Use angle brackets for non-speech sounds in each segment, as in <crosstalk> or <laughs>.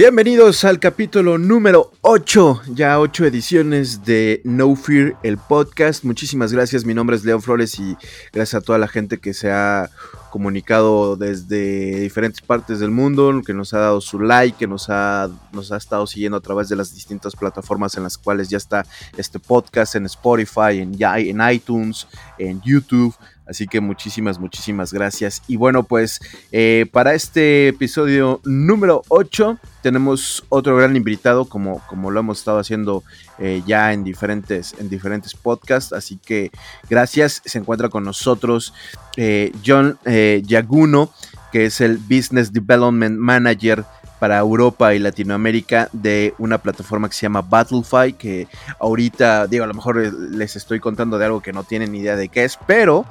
Bienvenidos al capítulo número 8, ya 8 ediciones de No Fear, el podcast. Muchísimas gracias, mi nombre es Leo Flores y gracias a toda la gente que se ha comunicado desde diferentes partes del mundo, que nos ha dado su like, que nos ha, nos ha estado siguiendo a través de las distintas plataformas en las cuales ya está este podcast, en Spotify, en, en iTunes, en YouTube. Así que muchísimas, muchísimas gracias. Y bueno, pues eh, para este episodio número 8 tenemos otro gran invitado, como, como lo hemos estado haciendo eh, ya en diferentes, en diferentes podcasts. Así que gracias. Se encuentra con nosotros eh, John Yaguno, que es el Business Development Manager para Europa y Latinoamérica de una plataforma que se llama Battlefy, que ahorita, digo, a lo mejor les estoy contando de algo que no tienen idea de qué es, pero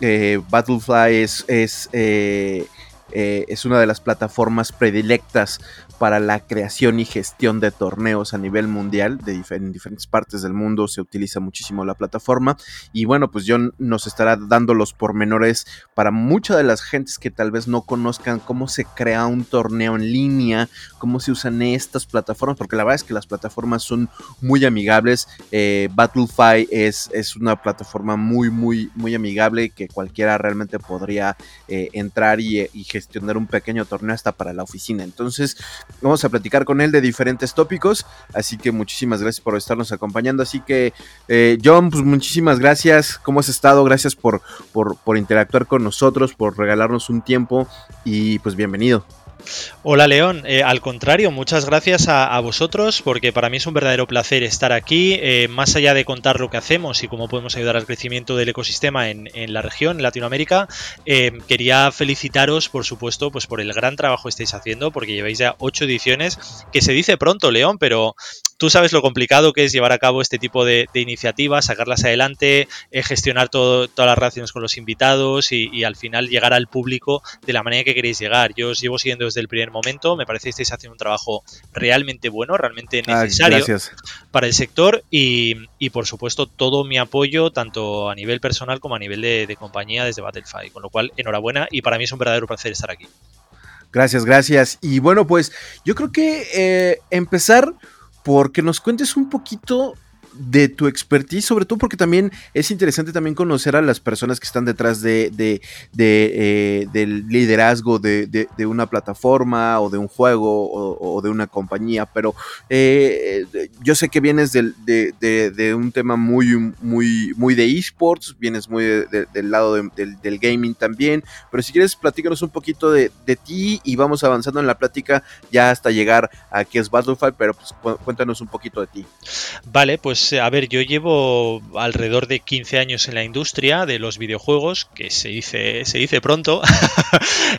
eh, Battlefly es, es, eh, eh, es una de las plataformas predilectas para la creación y gestión de torneos a nivel mundial, de en diferentes partes del mundo se utiliza muchísimo la plataforma. Y bueno, pues John nos estará dando los pormenores para muchas de las gentes que tal vez no conozcan cómo se crea un torneo en línea, cómo se usan estas plataformas, porque la verdad es que las plataformas son muy amigables, eh, Battlefy es, es una plataforma muy, muy, muy amigable que cualquiera realmente podría eh, entrar y, y gestionar un pequeño torneo hasta para la oficina, entonces Vamos a platicar con él de diferentes tópicos, así que muchísimas gracias por estarnos acompañando. Así que, eh, John, pues muchísimas gracias. ¿Cómo has estado? Gracias por, por, por interactuar con nosotros, por regalarnos un tiempo y pues bienvenido. Hola León, eh, al contrario, muchas gracias a, vosotros porque para mí es un verdadero placer estar aquí, eh, más allá de contar lo que hacemos y cómo podemos ayudar al crecimiento del ecosistema en, la región, en Latinoamérica, eh, quería felicitaros, por supuesto, pues por el gran trabajo que estáis haciendo porque lleváis ya ocho ediciones, que se dice pronto León, pero tú sabes lo complicado que es llevar a cabo este tipo de, iniciativas, sacarlas adelante, gestionar todas las relaciones con los invitados y, y, al final llegar al público de la manera que queréis llegar. Yo os llevo siguiendo desde el primer momento. Me parece que estáis haciendo un trabajo realmente bueno, realmente necesario para el sector y, por supuesto todo mi apoyo tanto a nivel personal como a nivel de, compañía desde Battlefy. Con lo cual, enhorabuena y para mí es un verdadero placer estar aquí. Gracias, gracias. Y bueno, pues yo creo que eh, empezar porque nos cuentes un poquito de tu expertise, sobre todo porque también es interesante también conocer a las personas que están detrás de, de, eh, del liderazgo de, una plataforma o de un juego o, de una compañía, pero eh, yo sé que vienes de, un tema muy, muy, muy de esports, vienes muy del lado del, gaming también, pero si quieres platícanos un poquito de, ti y vamos avanzando en la plática ya hasta llegar a qué es Battlefield, pero pues cuéntanos un poquito de ti. Vale, pues pues, a ver, yo llevo alrededor de 15 años en la industria de los videojuegos, que se dice, se dice pronto. <laughs>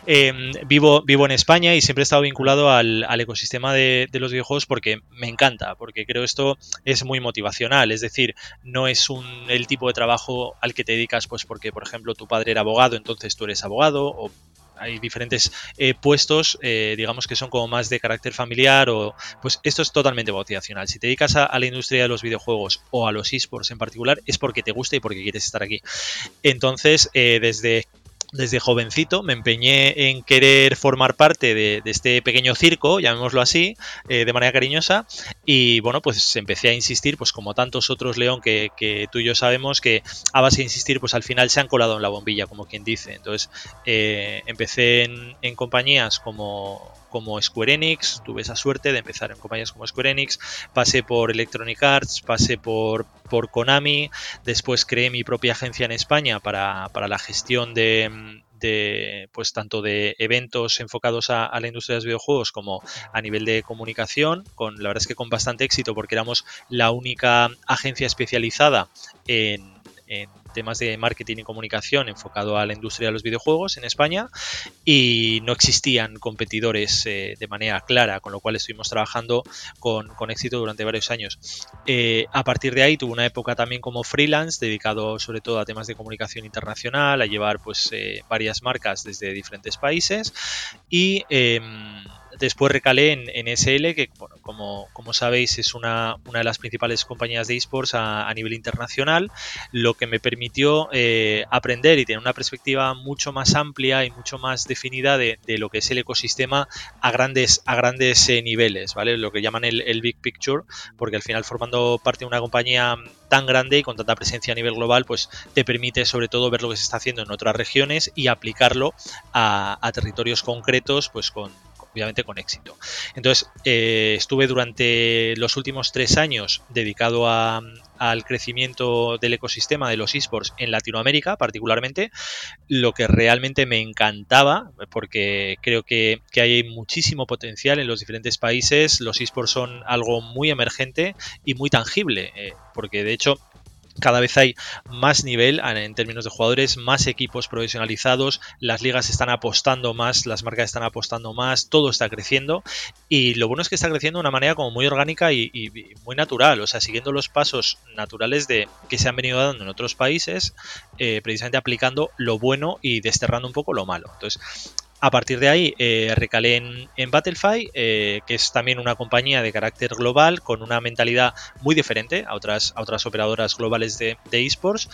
Em, vivo, vivo en España y siempre he estado vinculado al, ecosistema de, los videojuegos porque me encanta, porque creo esto es muy motivacional. Es decir, no es un, el tipo de trabajo al que te dedicas, pues porque, por ejemplo, tu padre era abogado, entonces tú eres abogado, o hay diferentes eh, puestos, eh, digamos que son como más de carácter familiar o pues esto es totalmente motivacional. Si te dedicas a, la industria de los videojuegos o a los esports en particular es porque te gusta y porque quieres estar aquí. Entonces, eh, desde desde jovencito me empeñé en querer formar parte de, este pequeño circo, llamémoslo así, eh, de manera cariñosa. Y bueno, pues empecé a insistir, pues como tantos otros León que, tú y yo sabemos, que a base de insistir, pues al final se han colado en la bombilla, como quien dice. Entonces eh, empecé en compañías como como Square Enix, tuve esa suerte de empezar en compañías como Square Enix, pasé por Electronic Arts, pasé por, por Konami, después creé mi propia agencia en España para, la gestión de, de, pues tanto de eventos enfocados a, la industria de los videojuegos como a nivel de comunicación, con la verdad es que con bastante éxito porque éramos la única agencia especializada en temas de marketing y comunicación enfocado a la industria de los videojuegos en España y no existían competidores eh, de manera clara, con lo cual estuvimos trabajando con, éxito durante varios años. Eh, a partir de ahí tuve una época también como freelance, dedicado sobre todo a temas de comunicación internacional, a llevar pues eh, varias marcas desde diferentes países y em, después recalé en, SL, que como, como sabéis es una, una, de las principales compañías de esports a, nivel internacional, lo que me permitió eh, aprender y tener una perspectiva mucho más amplia y mucho más definida de, lo que es el ecosistema a grandes, a grandes eh, niveles, ¿vale? Lo que llaman el, el, Big Picture, porque al final formando parte de una compañía tan grande y con tanta presencia a nivel global, pues te permite sobre todo ver lo que se está haciendo en otras regiones y aplicarlo a, a territorios concretos, pues con, obviamente con éxito. Entonces, eh, estuve durante los últimos tres años dedicado al crecimiento del ecosistema de los esports en Latinoamérica, particularmente, lo que realmente me encantaba, porque creo que, hay muchísimo potencial en los diferentes países. Los esports son algo muy emergente y muy tangible, eh, porque de hecho cada vez hay más nivel en términos de jugadores, más equipos profesionalizados, las ligas están apostando más, las marcas están apostando más, todo está creciendo y lo bueno es que está creciendo de una manera como muy orgánica y, muy natural, o sea, siguiendo los pasos naturales de que se han venido dando en otros países, eh, precisamente aplicando lo bueno y desterrando un poco lo malo. Entonces, a partir de ahí eh, recalé en, Battlefy, eh, que es también una compañía de carácter global con una mentalidad muy diferente a otras, otras operadoras globales de, esports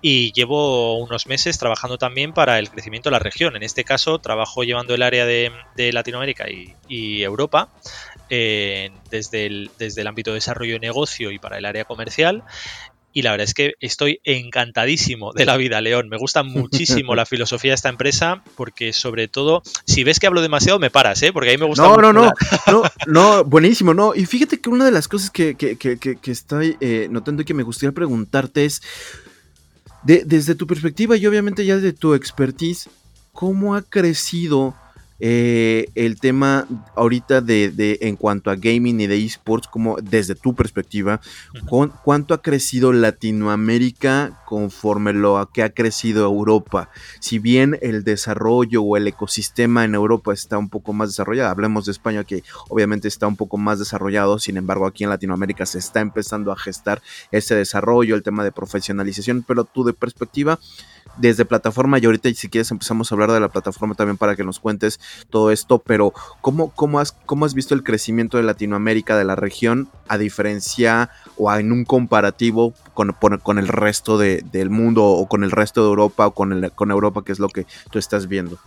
y llevo unos meses trabajando también para el crecimiento de la región. En este caso trabajo llevando el área de, Latinoamérica y, Europa eh, desde, el, desde el ámbito de desarrollo de negocio y para el área comercial y la verdad es que estoy encantadísimo de la vida, León. Me gusta muchísimo la <laughs> filosofía de esta empresa porque sobre todo, si ves que hablo demasiado, me paras, ¿eh? Porque a mí me gusta... No, no, no, no, <laughs> no, buenísimo, no. Y fíjate que una de las cosas que, estoy eh, notando y que me gustaría preguntarte es, desde tu perspectiva y obviamente ya de tu expertise, ¿cómo ha crecido eh, el tema ahorita de, en cuanto a gaming y de esports, como desde tu perspectiva, ¿cuánto ha crecido Latinoamérica conforme lo que ha crecido Europa? Si bien el desarrollo o el ecosistema en Europa está un poco más desarrollado, hablemos de España que obviamente está un poco más desarrollado, sin embargo aquí en Latinoamérica se está empezando a gestar ese desarrollo, el tema de profesionalización, pero tú de perspectiva, desde plataforma y ahorita si quieres empezamos a hablar de la plataforma también para que nos cuentes todo esto, pero ¿cómo, cómo, has, cómo has visto el crecimiento de Latinoamérica, de la región, a diferencia o en un comparativo con, con el resto de, del mundo o con el resto de Europa o con, con Europa, que es lo que tú estás viendo?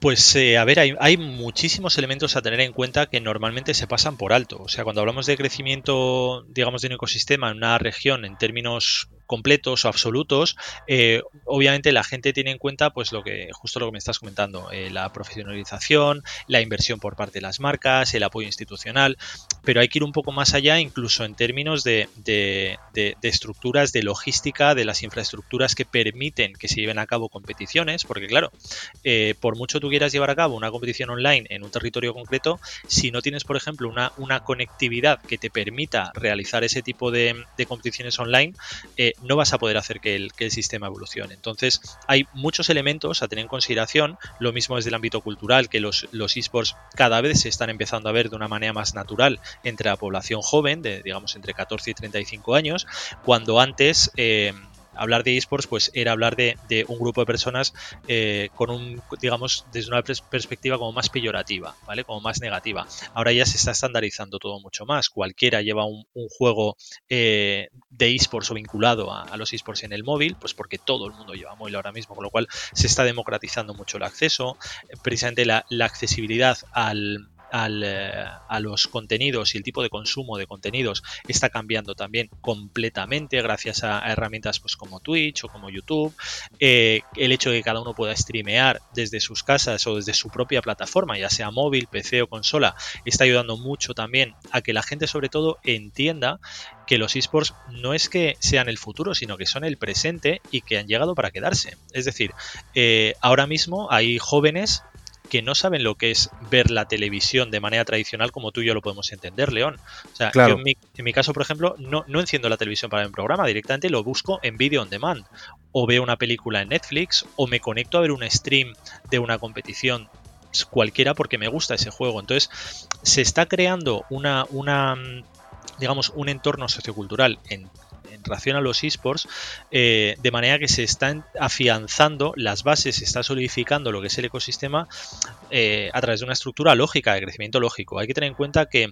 Pues eh, a ver, hay, hay, muchísimos elementos a tener en cuenta que normalmente se pasan por alto. O sea, cuando hablamos de crecimiento, digamos, de un ecosistema en una región en términos completos o absolutos, eh, obviamente la gente tiene en cuenta pues lo que justo lo que me estás comentando, eh, la profesionalización, la inversión por parte de las marcas, el apoyo institucional, pero hay que ir un poco más allá incluso en términos de, de, estructuras de logística, de las infraestructuras que permiten que se lleven a cabo competiciones, porque claro, eh, por mucho tú quieras llevar a cabo una competición online en un territorio concreto, si no tienes, por ejemplo, una, una conectividad que te permita realizar ese tipo de, competiciones online, no vas a poder hacer que el, sistema evolucione. Entonces, hay muchos elementos a tener en consideración, lo mismo desde el ámbito cultural, que los, los esports cada vez se están empezando a ver de una manera más natural entre la población joven, de digamos entre 14 y 35 años, cuando antes... Eh, hablar de esports pues era hablar de, un grupo de personas eh, con un, digamos, desde una perspectiva como más peyorativa, ¿vale? Como más negativa. Ahora ya se está estandarizando todo mucho más. Cualquiera lleva un, juego eh, de esports o vinculado a, los esports en el móvil, pues porque todo el mundo lleva móvil ahora mismo, con lo cual se está democratizando mucho el acceso. Precisamente la accesibilidad al, eh, a los contenidos y el tipo de consumo de contenidos está cambiando también completamente gracias a, herramientas pues, como Twitch o como YouTube. Eh, el hecho de que cada uno pueda streamear desde sus casas o desde su propia plataforma, ya sea móvil, PC o consola, está ayudando mucho también a que la gente sobre todo entienda que los esports no es que sean el futuro, sino que son el presente y que han llegado para quedarse. Es decir, eh, ahora mismo hay jóvenes que no saben lo que es ver la televisión de manera tradicional como tú y yo lo podemos entender, León. O sea, yo en, mi, caso, por ejemplo, no, no enciendo la televisión para ver un programa, directamente lo busco en video on demand. O veo una película en Netflix, o me conecto a ver un stream de una competición cualquiera porque me gusta ese juego. Entonces, se está creando una, una digamos, un entorno sociocultural en en relación a los esports, eh, de manera que se están afianzando las bases, se está solidificando lo que es el ecosistema eh, a través de una estructura lógica, de crecimiento lógico. Hay que tener en cuenta que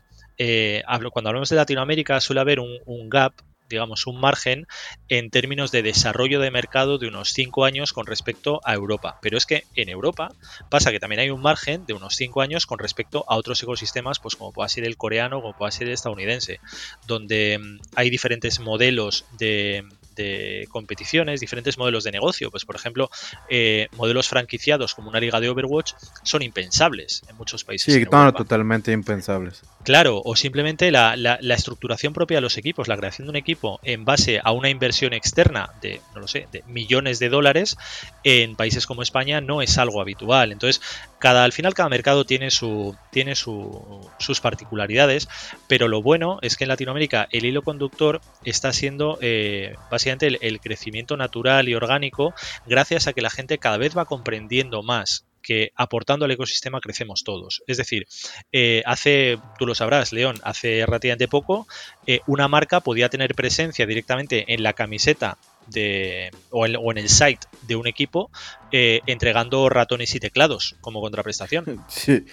cuando hablamos de Latinoamérica suele haber un gap digamos, un margen en términos de desarrollo de mercado de unos 5 años con respecto a Europa. Pero es que en Europa pasa que también hay un margen de unos 5 años con respecto a otros ecosistemas, pues como pueda ser el coreano, como pueda ser el estadounidense, donde mm, hay diferentes modelos de, de competiciones, diferentes modelos de negocio. Pues, por ejemplo, eh, modelos franquiciados como una liga de Overwatch son impensables en muchos países. Sí, totalmente impensables. Claro, o simplemente la, estructuración propia de los equipos, la creación de un equipo en base a una inversión externa de, no lo sé, de millones de dólares en países como España no es algo habitual. Entonces, al final cada mercado tiene, su, tiene sus particularidades, pero lo bueno es que en Latinoamérica el hilo conductor está siendo eh, el, crecimiento natural y orgánico gracias a que la gente cada vez va comprendiendo más que aportando al ecosistema crecemos todos. Es decir, eh, hace, tú lo sabrás, León, hace relativamente poco, eh, una marca podía tener presencia directamente en la camiseta de, o, en, el site de un equipo eh, entregando ratones y teclados como contraprestación. <laughs> Sí,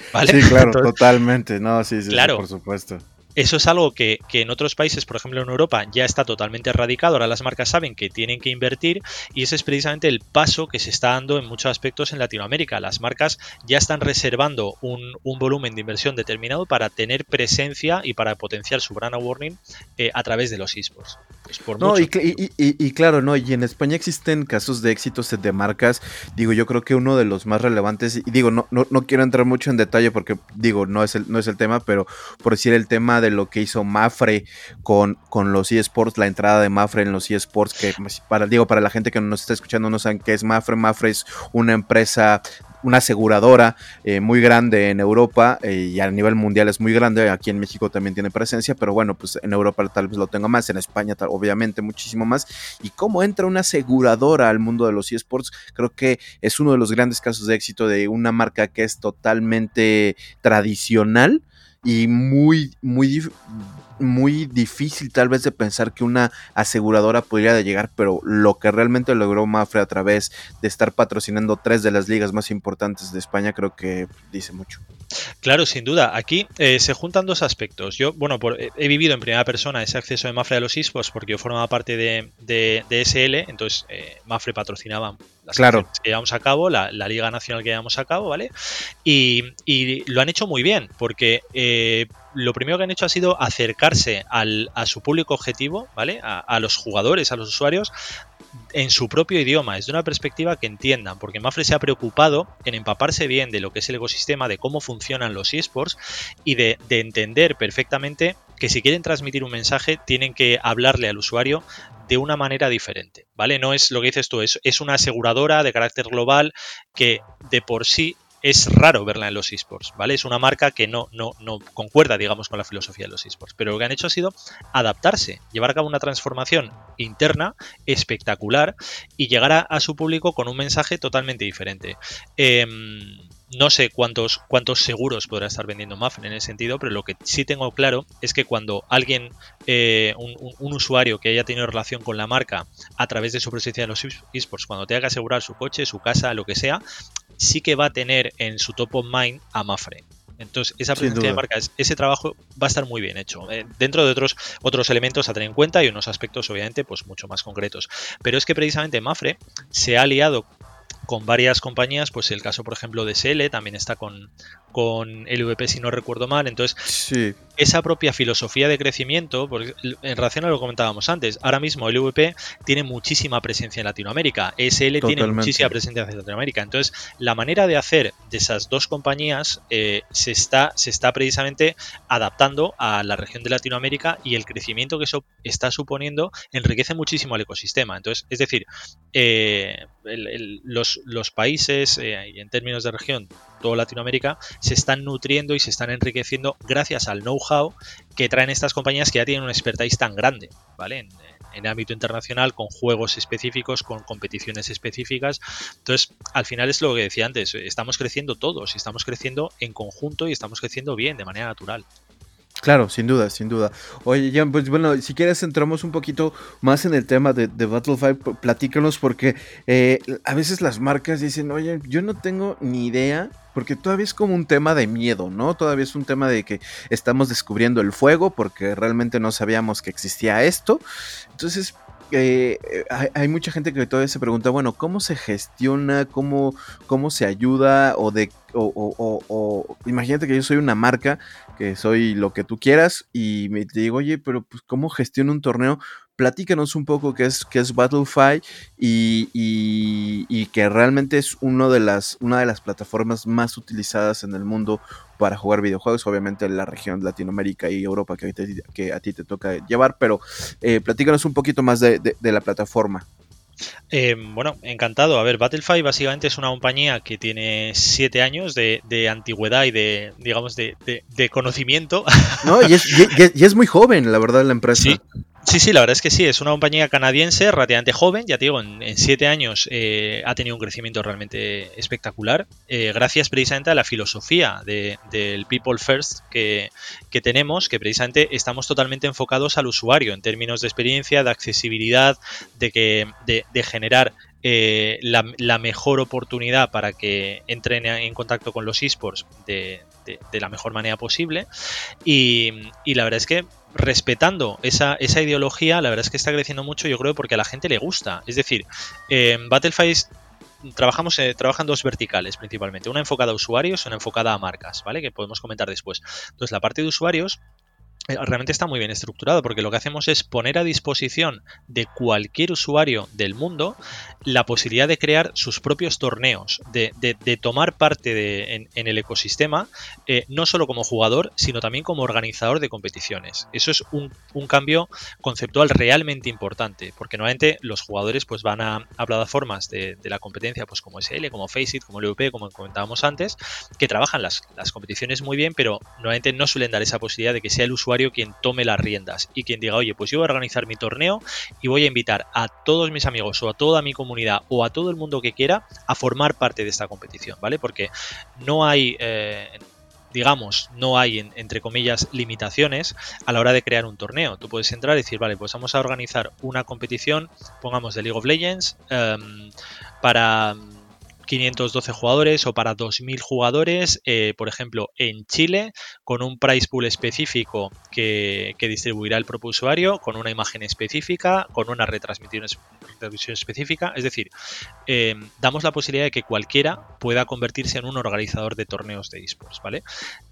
claro, totalmente. No, sí, sí, claro. por supuesto. Eso es algo que, en otros países, por ejemplo en Europa, ya está totalmente erradicado. Ahora las marcas saben que tienen que invertir y ese es precisamente el paso que se está dando en muchos aspectos en Latinoamérica. Las marcas ya están reservando un, volumen de inversión determinado para tener presencia y para potenciar su brand awareness eh, a través de los esports. Pues por no, y, y, claro, no, y en España existen casos de éxitos de marcas. Digo, yo creo que uno de los más relevantes, y digo, no, no, no quiero entrar mucho en detalle porque digo, no es el, no es el tema, pero por decir el tema de lo que hizo Mafre con, con los eSports, la entrada de Mafre en los eSports, que pues, para, digo, para la gente que nos está escuchando no saben qué es Mafre, Mafre es una empresa una aseguradora eh, muy grande en Europa eh, y a nivel mundial es muy grande. Aquí en México también tiene presencia, pero bueno, pues en Europa tal vez lo tenga más, en España obviamente muchísimo más. Y cómo entra una aseguradora al mundo de los eSports, creo que es uno de los grandes casos de éxito de una marca que es totalmente tradicional y muy, muy, muy difícil tal vez de pensar que una aseguradora podría llegar, pero lo que realmente logró Mafre a través de estar patrocinando tres de las ligas más importantes de España creo que dice mucho. Claro, sin duda. Aquí eh, se juntan dos aspectos. Yo, bueno, he vivido en primera persona ese acceso de Mafre a los esports porque yo formaba parte de, de, SL, entonces eh, Mafre patrocinaba las claro. que llevamos a cabo, la, Liga Nacional que llevamos a cabo, ¿vale? Y, lo han hecho muy bien, porque eh, lo primero que han hecho ha sido acercarse al, a su público objetivo, ¿vale? A, los jugadores, a los usuarios, en su propio idioma, desde una perspectiva que entiendan, porque Mafre se ha preocupado en empaparse bien de lo que es el ecosistema, de cómo funcionan los esports y de, de entender perfectamente que si quieren transmitir un mensaje tienen que hablarle al usuario de una manera diferente, ¿vale? No es lo que dices tú, es, es una aseguradora de carácter global que de por sí es raro verla en los esports, ¿vale? Es una marca que no, no, no concuerda, digamos, con la filosofía de los esports. Pero lo que han hecho ha sido adaptarse, llevar a cabo una transformación interna espectacular y llegar a, su público con un mensaje totalmente diferente. Em, no sé cuántos, cuántos seguros podrá estar vendiendo Muffin en ese sentido, pero lo que sí tengo claro es que cuando alguien, eh, un, usuario que haya tenido relación con la marca a través de su presencia en los esports, cuando tenga que asegurar su coche, su casa, lo que sea, sí que va a tener en su top of mind a Mafre. Entonces, esa presencia de marca, ese trabajo va a estar muy bien hecho. Eh, dentro de otros, otros elementos a tener en cuenta y unos aspectos, obviamente, pues mucho más concretos. Pero es que precisamente Mafre se ha aliado con varias compañías, pues el caso por ejemplo de SL también está con, con LVP si no recuerdo mal, entonces sí. esa propia filosofía de crecimiento, porque en relación a lo que comentábamos antes, ahora mismo LVP tiene muchísima presencia en Latinoamérica, SL tiene muchísima presencia en Latinoamérica, entonces la manera de hacer de esas dos compañías eh, se, está, se está precisamente adaptando a la región de Latinoamérica y el crecimiento que eso está suponiendo enriquece muchísimo al ecosistema, entonces es decir, eh, los, los, países eh, y en términos de región, toda Latinoamérica, se están nutriendo y se están enriqueciendo gracias al know-how que traen estas compañías que ya tienen una expertise tan grande, ¿vale? En, el ámbito internacional, con juegos específicos, con competiciones específicas. Entonces, al final es lo que decía antes, estamos creciendo todos, estamos creciendo en conjunto y estamos creciendo bien, de manera natural. Claro, sin duda, sin duda. Oye, Jan, pues bueno, si quieres entramos un poquito más en el tema de, de Battlefield, platícanos porque eh, a veces las marcas dicen, oye, yo no tengo ni idea, porque todavía es como un tema de miedo, ¿no? Todavía es un tema de que estamos descubriendo el fuego porque realmente no sabíamos que existía esto. Entonces, eh, hay, mucha gente que todavía se pregunta, bueno, ¿cómo se gestiona? ¿Cómo, cómo se ayuda? O de imagínate que yo soy una marca, que soy lo que tú quieras, y me digo, oye, pero pues, ¿cómo gestiono un torneo? Platícanos un poco qué es, qué es Battlefy y, y, que realmente es uno de las, una de las plataformas más utilizadas en el mundo para jugar videojuegos, obviamente en la región Latinoamérica y Europa que, que a ti te toca llevar, pero eh, platícanos un poquito más de la plataforma. Eh, bueno, encantado. A ver, Battlefy básicamente es una compañía que tiene siete años de, antigüedad y de, digamos, de, conocimiento. No, y es, y es, muy joven, la verdad, la empresa. Sí, Sí, sí, la verdad es que sí, es una compañía canadiense relativamente joven, ya te digo, en, siete años eh, ha tenido un crecimiento realmente espectacular, eh, gracias precisamente a la filosofía del People First que, tenemos, que precisamente estamos totalmente enfocados al usuario en términos de experiencia, de accesibilidad, de, que, de generar eh, la, mejor oportunidad para que entren en contacto con los esports de, la mejor manera posible. Y, la verdad es que respetando esa, ideología, la verdad es que está creciendo mucho, yo creo, porque a la gente le gusta. Es decir, en Battlefield trabajamos eh, trabajan dos verticales principalmente, una enfocada a usuarios y una enfocada a marcas, ¿vale? Que podemos comentar después. Entonces, la parte de usuarios realmente está muy bien estructurado porque lo que hacemos es poner a disposición de cualquier usuario del mundo la posibilidad de crear sus propios torneos, de, tomar parte en, el ecosistema, eh, no solo como jugador, sino también como organizador de competiciones. Eso es un, cambio conceptual realmente importante, porque normalmente los jugadores pues, van a, plataformas de, la competencia pues, como SL, como Faceit, como LVP, como comentábamos antes, que trabajan las, las competiciones muy bien, pero normalmente no suelen dar esa posibilidad de que sea el usuario quien tome las riendas y quien diga, oye, pues yo voy a organizar mi torneo y voy a invitar a todos mis amigos o a toda mi comunidad o a todo el mundo que quiera a formar parte de esta competición, ¿vale? Porque no hay... Eh, digamos, no hay, entre comillas, limitaciones a la hora de crear un torneo. Tú puedes entrar y decir, vale, pues vamos a organizar una competición, pongamos de League of Legends, em, para 512 jugadores o para 2.000 jugadores, eh, por ejemplo, en Chile, con un price pool específico que, distribuirá el propio usuario, con una imagen específica, con una retransmisión, específica. Es decir, eh, damos la posibilidad de que cualquiera pueda convertirse en un organizador de torneos de esports, ¿vale?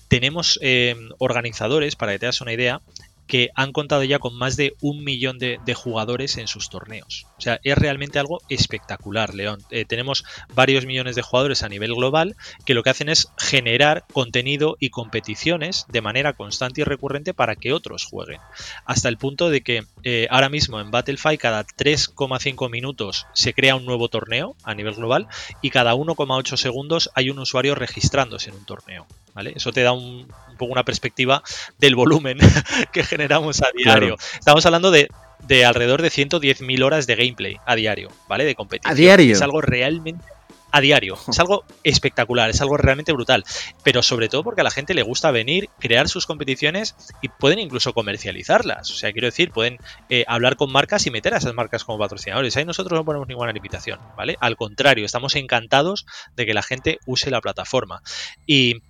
Tenemos eh, organizadores, para que te das una idea, que han contado ya con más de un millón de, jugadores en sus torneos. O sea, es realmente algo espectacular, León. Eh, tenemos varios millones de jugadores a nivel global que lo que hacen es generar contenido y competiciones de manera constante y recurrente para que otros jueguen. Hasta el punto de que eh, ahora mismo en Battlefield cada 3,5 minutos se crea un nuevo torneo a nivel global y cada 1,8 segundos hay un usuario registrándose en un torneo. ¿Vale? Eso te da un, poco una perspectiva del volumen <laughs> que generamos a diario. Estamos hablando de, de alrededor de 110.000 horas de gameplay a diario, ¿vale? De competición. A diario. Es algo realmente a diario. Es algo espectacular, es algo realmente brutal. Pero sobre todo porque a la gente le gusta venir, crear sus competiciones y pueden incluso comercializarlas. O sea, quiero decir, pueden eh, hablar con marcas y meter a esas marcas como patrocinadores. Ahí nosotros no ponemos ninguna limitación, ¿vale? Al contrario, estamos encantados de que la gente use la plataforma. Y,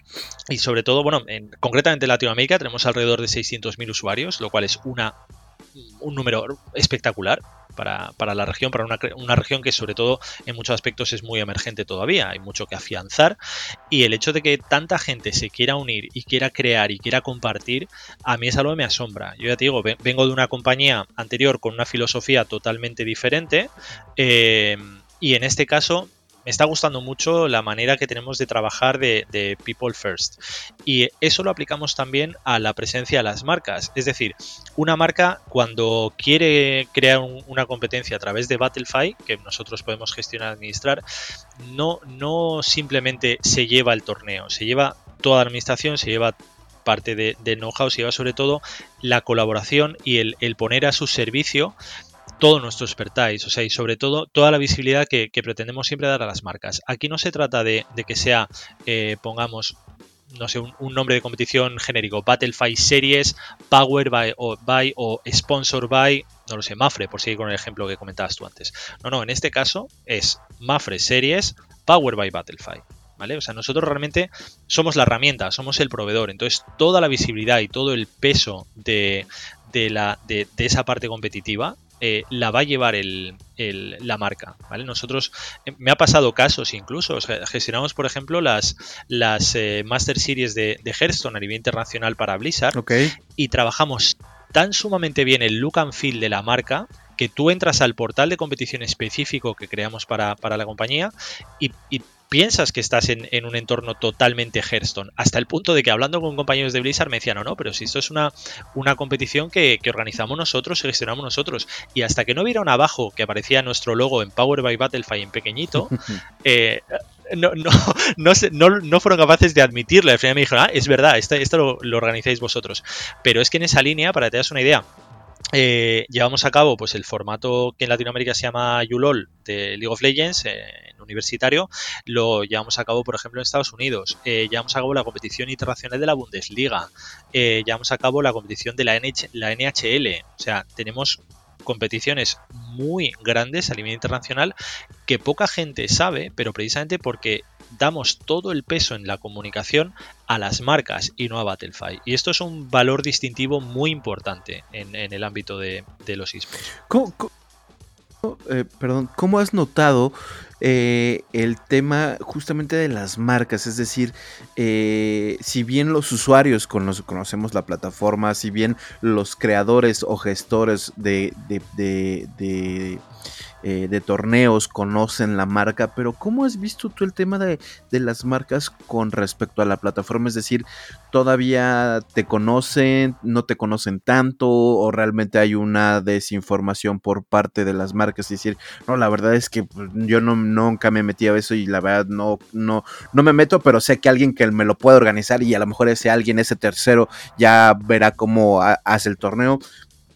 sobre todo, bueno, en, concretamente en Latinoamérica tenemos alrededor de 600.000 usuarios, lo cual es una un número espectacular para, para la región, para una, una, región que sobre todo en muchos aspectos es muy emergente todavía, hay mucho que afianzar y el hecho de que tanta gente se quiera unir y quiera crear y quiera compartir, a mí es algo que me asombra. Yo ya te digo, vengo de una compañía anterior con una filosofía totalmente diferente eh, y en este caso está gustando mucho la manera que tenemos de trabajar de, People First. Y eso lo aplicamos también a la presencia de las marcas. Es decir, una marca cuando quiere crear una competencia a través de Battlefy, que nosotros podemos gestionar, administrar, no, no simplemente se lleva el torneo, se lleva toda la administración, se lleva parte de, know-how, se lleva sobre todo la colaboración y el poner a su servicio todo nuestro expertise, o sea, y sobre todo toda la visibilidad que, pretendemos siempre dar a las marcas. Aquí no se trata de, que sea, eh, pongamos, no sé, un, nombre de competición genérico, Battlefield Series, Power by o, by o Sponsor by, no lo sé, Mafre, por seguir con el ejemplo que comentabas tú antes. No, no, en este caso es Mafre Series, Power by Battlefield. ¿Vale? O sea, nosotros realmente somos la herramienta, somos el proveedor. Entonces, toda la visibilidad y todo el peso de, la, de, esa parte competitiva eh, la va a llevar el, la marca. ¿vale? Nosotros, eh, me ha pasado casos incluso, gestionamos por ejemplo las, las eh, Master Series de, de, Hearthstone a nivel internacional para Blizzard y trabajamos tan sumamente bien el look and feel de la marca que tú entras al portal de competición específico que creamos para, la compañía y, piensas que estás en, un entorno totalmente Hearthstone, hasta el punto de que hablando con compañeros de Blizzard me decían, no, no, pero si esto es una, una competición que, organizamos nosotros, gestionamos nosotros, y hasta que no vieron abajo que aparecía nuestro logo en Power by Battlefield en pequeñito, <laughs> eh, no, no, no, no, fueron capaces de admitirlo. Al final me dijeron, ah, es verdad, esto, esto lo, lo, organizáis vosotros. Pero es que en esa línea, para que te das una idea, eh, llevamos a cabo pues el formato que en Latinoamérica se llama ULOL de League of Legends eh, en universitario, lo llevamos a cabo por ejemplo en Estados Unidos, eh, llevamos a cabo la competición internacional de la Bundesliga, llevamos a cabo la competición de la, la NHL, o sea, tenemos competiciones muy grandes a nivel internacional que poca gente sabe, pero precisamente porque damos todo el peso en la comunicación a las marcas y no a Battlefield. Y esto es un valor distintivo muy importante en, el ámbito de, los esports. Eh, perdón, ¿cómo has notado eh, el tema justamente de las marcas? Es decir, eh, si bien los usuarios conocemos la plataforma, si bien los creadores o gestores de, de eh, de torneos conocen la marca, pero ¿cómo has visto tú el tema de, las marcas con respecto a la plataforma? Es decir, ¿todavía te conocen, no te conocen tanto o realmente hay una desinformación por parte de las marcas? Es decir, no, la verdad es que pues, yo no, nunca me metí a eso y la verdad no, no, no me meto, pero sé que alguien que me lo puede organizar y a lo mejor ese alguien, ese tercero, ya verá cómo hace el torneo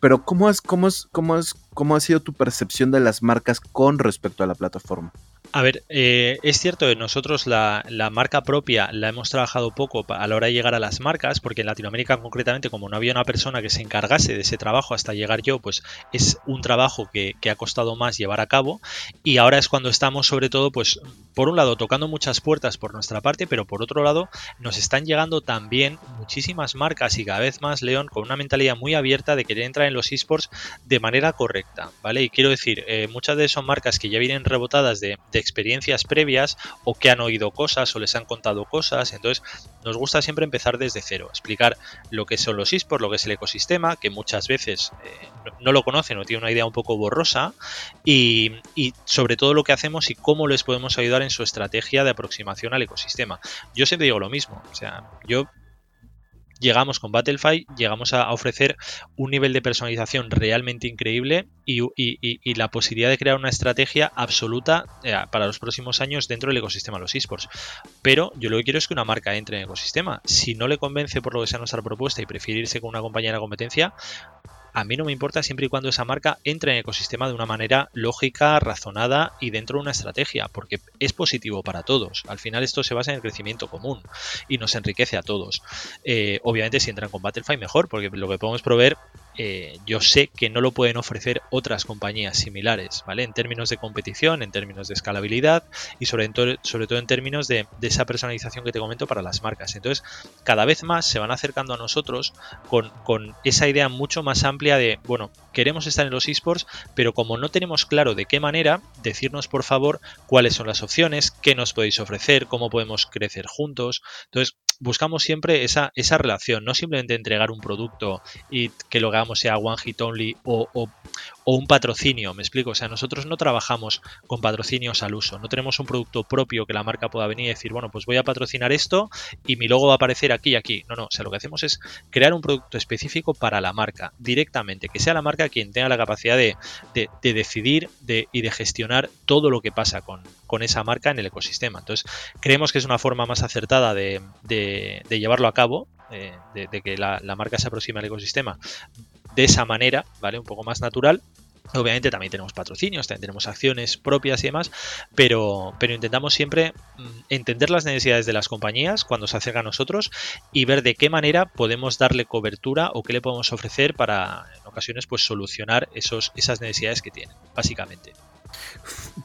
pero ¿cómo, has, cómo, has, cómo, has, ¿cómo ha sido tu percepción de las marcas con respecto a la plataforma? A ver, eh, es cierto que nosotros la, marca propia la hemos trabajado poco a la hora de llegar a las marcas, porque en Latinoamérica concretamente, como no había una persona que se encargase de ese trabajo hasta llegar yo, pues es un trabajo que, ha costado más llevar a cabo. Y ahora es cuando estamos, sobre todo, pues por un lado tocando muchas puertas por nuestra parte, pero por otro lado nos están llegando también muchísimas marcas y cada vez más, León, con una mentalidad muy abierta de querer entrar en los esports de manera correcta, ¿vale? Y quiero decir, eh, muchas de esas marcas que ya vienen rebotadas de experiencias previas o que han oído cosas o les han contado cosas. Entonces, nos gusta siempre empezar desde cero, explicar lo que son los esports, lo que es el ecosistema, que muchas veces eh, no lo conocen o tienen una idea un poco borrosa, y, y, sobre todo lo que hacemos y cómo les podemos ayudar en su estrategia de aproximación al ecosistema. Yo siempre digo lo mismo, o sea, yo llegamos con Battlefield, llegamos a ofrecer un nivel de personalización realmente increíble y, la posibilidad de crear una estrategia absoluta eh, para los próximos años dentro del ecosistema de los esports. Pero yo lo que quiero es que una marca entre en el ecosistema. Si no le convence por lo que sea nuestra propuesta y prefiere irse con una compañera de competencia, a mí no me importa siempre y cuando esa marca entre en el ecosistema de una manera lógica, razonada y dentro de una estrategia, porque es positivo para todos. Al final esto se basa en el crecimiento común y nos enriquece a todos. Eh, obviamente si entran con Battlefield mejor, porque lo que podemos proveer eh, yo sé que no lo pueden ofrecer otras compañías similares, ¿vale? En términos de competición, en términos de escalabilidad y sobre, sobre todo en términos de, esa personalización que te comento para las marcas. Entonces, cada vez más se van acercando a nosotros con, con esa idea mucho más amplia de, bueno, queremos estar en los esports, pero como no tenemos claro de qué manera, decirnos por favor cuáles son las opciones, qué nos podéis ofrecer, cómo podemos crecer juntos. Entonces, buscamos siempre esa, esa relación, no simplemente entregar un producto y que lo hagamos sea one hit only o, un patrocinio, me explico, o sea, nosotros no trabajamos con patrocinios al uso, no tenemos un producto propio que la marca pueda venir y decir, bueno, pues voy a patrocinar esto y mi logo va a aparecer aquí y aquí. No, no, o sea, lo que hacemos es crear un producto específico para la marca, directamente, que sea la marca quien tenga la capacidad de, decidir y de gestionar todo lo que pasa con, esa marca en el ecosistema. Entonces, creemos que es una forma más acertada de, llevarlo a cabo, eh, de, que la marca se aproxime al ecosistema de esa manera, ¿vale? Un poco más natural Obviamente también tenemos patrocinios, también tenemos acciones propias y demás, pero, pero intentamos siempre mm, entender las necesidades de las compañías cuando se acercan a nosotros y ver de qué manera podemos darle cobertura o qué le podemos ofrecer para en ocasiones pues solucionar esos, esas necesidades que tienen, básicamente.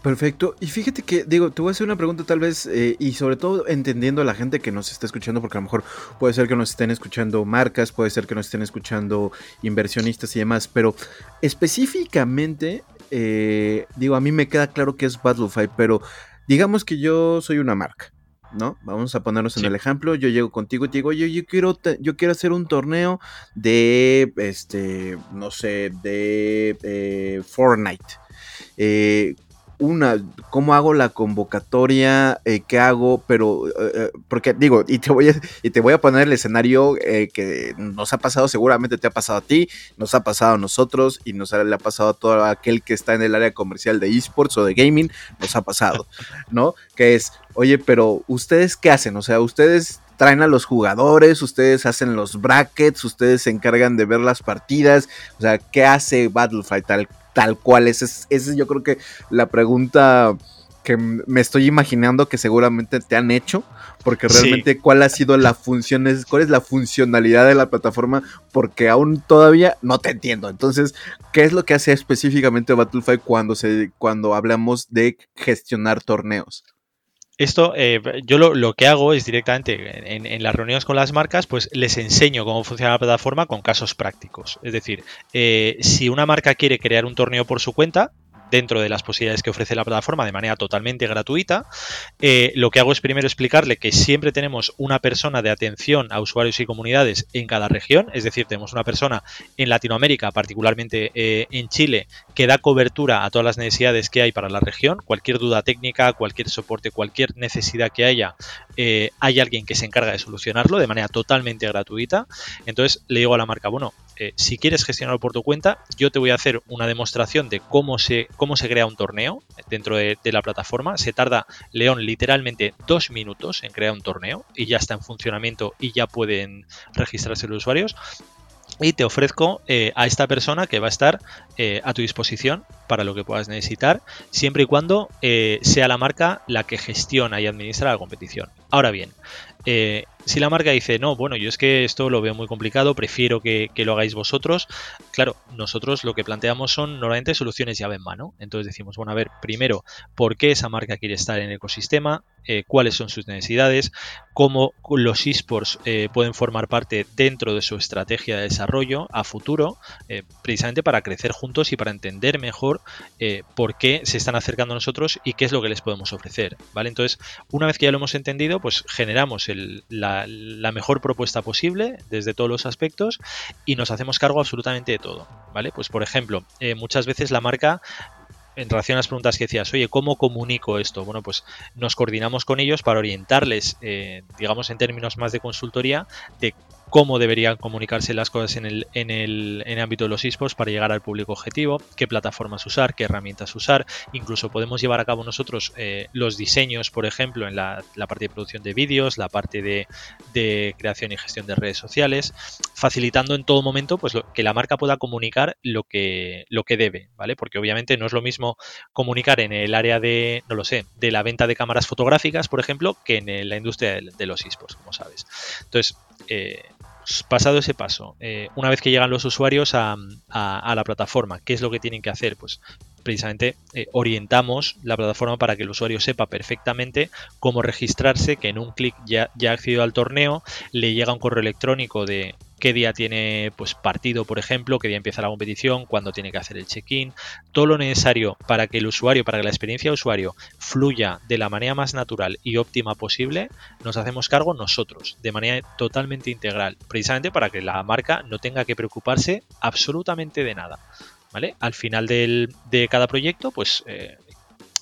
Perfecto. Y fíjate que, digo, te voy a hacer una pregunta tal vez, eh, y sobre todo entendiendo a la gente que nos está escuchando, porque a lo mejor puede ser que nos estén escuchando marcas, puede ser que nos estén escuchando inversionistas y demás, pero específicamente, eh, digo, a mí me queda claro que es Battlefy, pero digamos que yo soy una marca. ¿no? Vamos a ponernos en el ejemplo. Yo llego contigo y te digo, oye, yo quiero, yo quiero hacer un torneo de, este, no sé, de eh, Fortnite. Eh, una, cómo hago la convocatoria, eh, qué hago, pero, eh, porque digo, y te voy a, y te voy a poner el escenario que nos ha pasado, seguramente te ha pasado a ti, nos ha pasado a nosotros y nos ha, le ha pasado a todo aquel que está en el área comercial de esports o de gaming, nos ha pasado, ¿no? Que es, oye, pero ustedes qué hacen, o sea, ustedes traen a los jugadores, ustedes hacen los brackets, ustedes se encargan de ver las partidas, o sea, ¿qué hace Battlefield tal, tal cual? Esa es, yo creo que la pregunta que me estoy imaginando que seguramente te han hecho, porque realmente cuál ha sido la función, cuál es la funcionalidad de la plataforma, porque aún todavía no te entiendo. Entonces, ¿qué es lo que hace específicamente Battlefield cuando, se, cuando hablamos de gestionar torneos? Esto, eh, yo lo, que hago es directamente en, las reuniones con las marcas, pues les enseño cómo funciona la plataforma con casos prácticos. Es decir, eh, si una marca quiere crear un torneo por su cuenta, dentro de las posibilidades que ofrece la plataforma de manera totalmente gratuita. Eh, lo que hago es primero explicarle que siempre tenemos una persona de atención a usuarios y comunidades en cada región, es decir, tenemos una persona en Latinoamérica, particularmente eh, en Chile, que da cobertura a todas las necesidades que hay para la región, cualquier duda técnica, cualquier soporte, cualquier necesidad que haya, eh, hay alguien que se encarga de solucionarlo de manera totalmente gratuita. Entonces le digo a la marca, bueno, si quieres gestionarlo por tu cuenta, yo te voy a hacer una demostración de cómo se cómo se crea un torneo dentro de, la plataforma. Se tarda, León, literalmente dos minutos en crear un torneo y ya está en funcionamiento y ya pueden registrarse los usuarios y te ofrezco eh, a esta persona que va a estar eh, a tu disposición para lo que puedas necesitar, siempre y cuando eh, sea la marca la que gestiona y administra la competición. Ahora bien, si la marca dice, no, bueno, yo es que esto lo veo muy complicado, prefiero que, lo hagáis vosotros, claro, nosotros lo que planteamos son normalmente soluciones llave en mano. Entonces decimos, bueno, a ver, primero, ¿por qué esa marca quiere estar en el ecosistema? Eh, ¿Cuáles son sus necesidades? ¿Cómo los esports eh, pueden formar parte dentro de su estrategia de desarrollo a futuro? Eh, precisamente para crecer juntos y para entender mejor por qué se están acercando a nosotros y qué es lo que les podemos ofrecer. ¿Vale? Entonces, una vez que ya lo hemos entendido, pues generamos el, la, la, mejor propuesta posible desde todos los aspectos y nos hacemos cargo absolutamente de todo, ¿vale? Pues por ejemplo, eh, muchas veces la marca en relación a las preguntas que decías, oye, ¿cómo comunico esto? Bueno, pues nos coordinamos con ellos para orientarles, eh, digamos en términos más de consultoría, de cómo deberían comunicarse las cosas en el, en el, en ámbito de los esports para llegar al público objetivo, qué plataformas usar, qué herramientas usar. Incluso podemos llevar a cabo nosotros eh, los diseños, por ejemplo, en la, parte de producción de vídeos, la parte de, creación y gestión de redes sociales, facilitando en todo momento pues, que la marca pueda comunicar lo que, lo que debe, ¿vale? Porque obviamente no es lo mismo comunicar en el área de, no lo sé, de la venta de cámaras fotográficas, por ejemplo, que en la industria de, de los esports, como sabes. Entonces, eh, pasado ese paso, eh, una vez que llegan los usuarios a, la plataforma, ¿qué es lo que tienen que hacer? Pues precisamente eh, orientamos la plataforma para que el usuario sepa perfectamente cómo registrarse, que en un clic ya, ya ha accedido al torneo, le llega un correo electrónico de qué día tiene pues partido, por ejemplo, qué día empieza la competición, cuándo tiene que hacer el check-in, todo lo necesario para que el usuario, para que la experiencia de usuario fluya de la manera más natural y óptima posible, nos hacemos cargo nosotros, de manera totalmente integral, precisamente para que la marca no tenga que preocuparse absolutamente de nada. ¿Vale? Al final de cada proyecto, pues eh,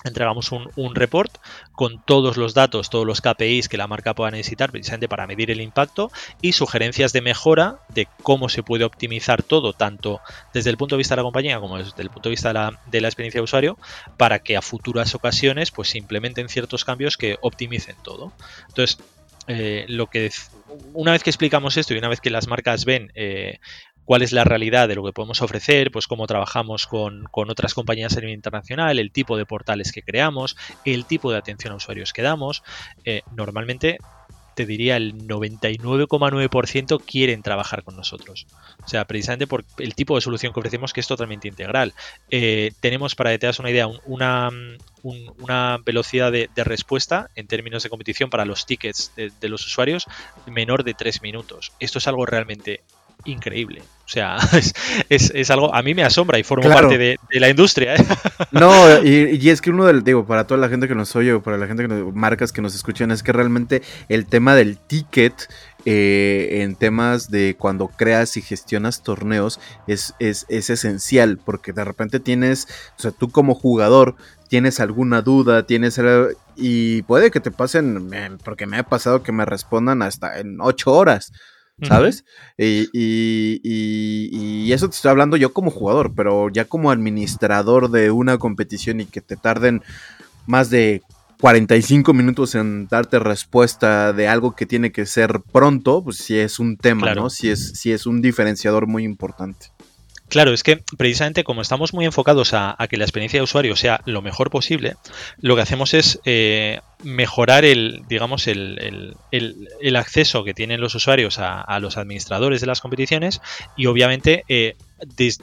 entregamos un, report con todos los datos, todos los KPIs que la marca pueda necesitar precisamente para medir el impacto y sugerencias de mejora de cómo se puede optimizar todo, tanto desde el punto de vista de la compañía como desde el punto de vista de la, experiencia de usuario, para que a futuras ocasiones pues se implementen ciertos cambios que optimicen todo. Entonces, eh, lo que una vez que explicamos esto y una vez que las marcas ven eh, cuál es la realidad de lo que podemos ofrecer, pues cómo trabajamos con, con otras compañías a nivel internacional, el tipo de portales que creamos, el tipo de atención a usuarios que damos. Eh, normalmente te diría el 99,9% quieren trabajar con nosotros. O sea, precisamente por el tipo de solución que ofrecemos que es totalmente integral. Eh, tenemos, para que te das una idea, una, una velocidad de, respuesta en términos de competición para los tickets de, los usuarios menor de 3 minutos. Esto es algo realmente increíble. O sea, <laughs> es, algo, a mí me asombra y formo parte de, la industria. ¿eh? <laughs> No, y, es que uno del, digo, para toda la gente que nos oye o para la gente que nos, marcas que nos escuchan, es que realmente el tema del ticket eh, en temas de cuando creas y gestionas torneos es, es, es esencial, porque de repente tienes, o sea, tú como jugador tienes alguna duda, tienes y puede que te pasen, porque me ha pasado que me respondan hasta en ocho horas. ¿Sabes? y, y, eso te estoy hablando yo como jugador, pero ya como administrador de una competición y que te tarden más de 45 minutos en darte respuesta de algo que tiene que ser pronto, pues sí es un tema, ¿no? Sí es, sí es un diferenciador muy importante. Claro, es que precisamente como estamos muy enfocados a, que la experiencia de usuario sea lo mejor posible, lo que hacemos es eh, mejorar el, digamos, el, acceso que tienen los usuarios a, los administradores de las competiciones y obviamente eh,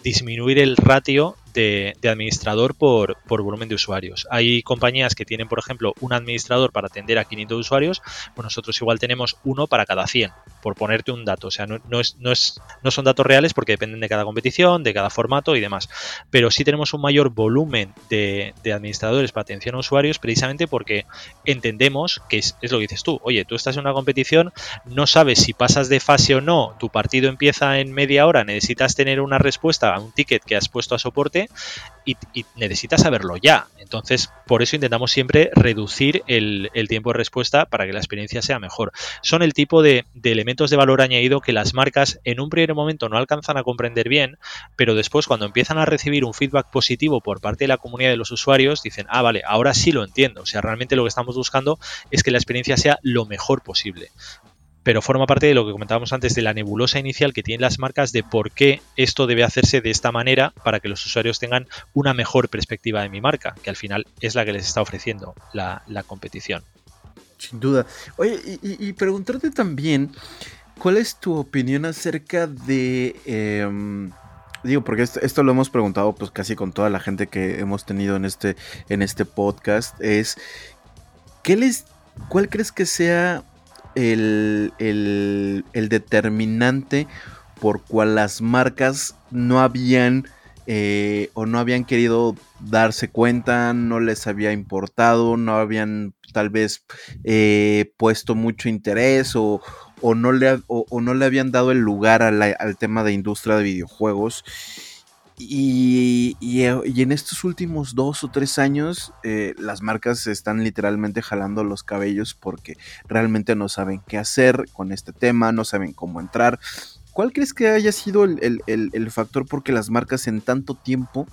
disminuir el ratio de, administrador por, volumen de usuarios. Hay compañías que tienen, por ejemplo, un administrador para atender a 500 usuarios, pues nosotros igual tenemos uno para cada 100, por ponerte un dato. O sea, no, es, no, es, no son datos reales porque dependen de cada competición, de cada formato y demás. Pero sí tenemos un mayor volumen de, administradores para atención a usuarios precisamente porque entendemos que es, es, lo que dices tú. Oye, tú estás en una competición, no sabes si pasas de fase o no, tu partido empieza en media hora, necesitas tener una respuesta a un ticket que has puesto a soporte y, necesitas saberlo ya. Entonces, por eso intentamos siempre reducir el, tiempo de respuesta para que la experiencia sea mejor. Son el tipo de, elementos de valor añadido que las marcas en un primer momento no alcanzan a comprender bien, pero después cuando empiezan a recibir un feedback positivo por parte de la comunidad de los usuarios, dicen, ah, vale, ahora sí lo entiendo. O sea, realmente lo que estamos buscando es que la experiencia sea lo mejor posible pero forma parte de lo que comentábamos antes de la nebulosa inicial que tienen las marcas de por qué esto debe hacerse de esta manera para que los usuarios tengan una mejor perspectiva de mi marca, que al final es la que les está ofreciendo la, competición. Sin duda. Oye, y, preguntarte también, ¿cuál es tu opinión acerca de... Em, digo, porque esto, lo hemos preguntado pues casi con toda la gente que hemos tenido en este, en este podcast, es, ¿qué les, ¿cuál crees que sea el, el, determinante por cual las marcas no habían eh, o no habían querido darse cuenta, no les había importado, no habían tal vez eh, puesto mucho interés o, o no, le, o, no le habían dado el lugar al tema de industria de videojuegos. Y, eh, y, en estos últimos dos o tres años, eh, las marcas están literalmente jalando los cabellos porque realmente no saben qué hacer con este tema, no saben cómo entrar. ¿Cuál crees que haya sido el, el, el factor porque las marcas en tanto tiempo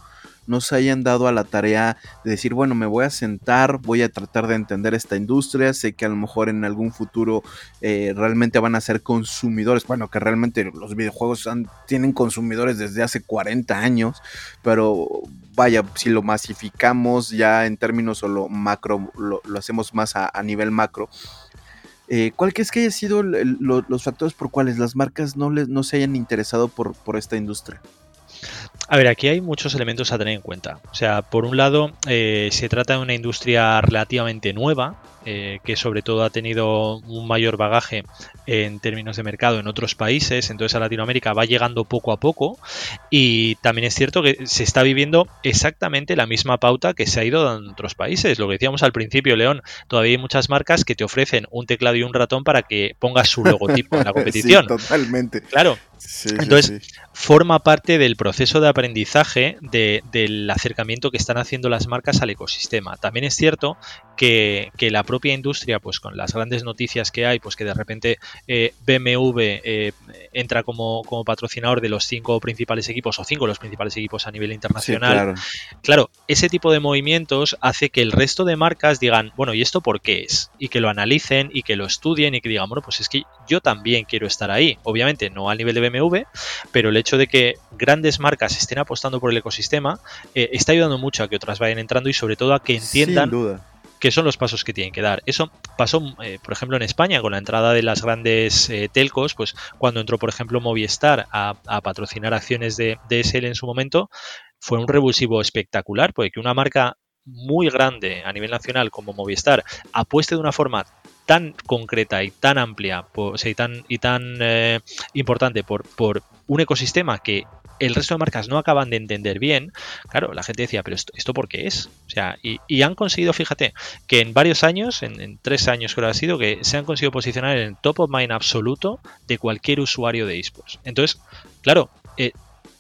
no se hayan dado a la tarea de decir, bueno, me voy a sentar, voy a tratar de entender esta industria, sé que a lo mejor en algún futuro eh, realmente van a ser consumidores, bueno, que realmente los videojuegos tienen consumidores desde hace 40 años, pero vaya, si lo masificamos ya en términos o lo macro, lo, hacemos más a, nivel macro. Eh, ¿Cuál crees que haya sido los factores por cuales las marcas no, les, no se hayan interesado por, por esta industria? A ver, aquí hay muchos elementos a tener en cuenta. O sea, por un lado, eh, se trata de una industria relativamente nueva, eh, que sobre todo ha tenido un mayor bagaje en términos de mercado en otros países, entonces a Latinoamérica va llegando poco a poco y también es cierto que se está viviendo exactamente la misma pauta que se ha ido dando en otros países. Lo que decíamos al principio, León, todavía hay muchas marcas que te ofrecen un teclado y un ratón para que pongas su logotipo en la <laughs> competición. totalmente. Claro. entonces, forma parte del proceso de aprendizaje del acercamiento que están haciendo las marcas al ecosistema. También es cierto que, la propia industria, pues con las grandes noticias que hay, pues que de repente eh, BMW eh, entra como, como, patrocinador de los cinco principales equipos o cinco de los principales equipos a nivel internacional. claro. claro, ese tipo de movimientos hace que el resto de marcas digan, bueno, ¿y esto por qué es? Y que lo analicen y que lo estudien y que digan, bueno, pues es que yo también quiero estar ahí. Obviamente no al nivel de BMW, pero el hecho de que grandes marcas estén apostando por el ecosistema eh, está ayudando mucho a que otras vayan entrando y sobre todo a que entiendan qué son los pasos que tienen que dar. Eso pasó, eh, por ejemplo, en España con la entrada de las grandes eh, telcos, pues cuando entró, por ejemplo, Movistar a, patrocinar acciones de, de SL en su momento, fue un revulsivo espectacular, porque una marca muy grande a nivel nacional como Movistar apueste de una forma tan concreta y tan amplia y tan, y tan importante por, por un ecosistema que el resto de marcas no acaban de entender bien, claro, la gente decía, pero esto, por qué es? O sea, y, han conseguido, fíjate, que en varios años, en, tres años creo que ha sido, que se han conseguido posicionar en el top of mind absoluto de cualquier usuario de esports. Entonces, claro, eh,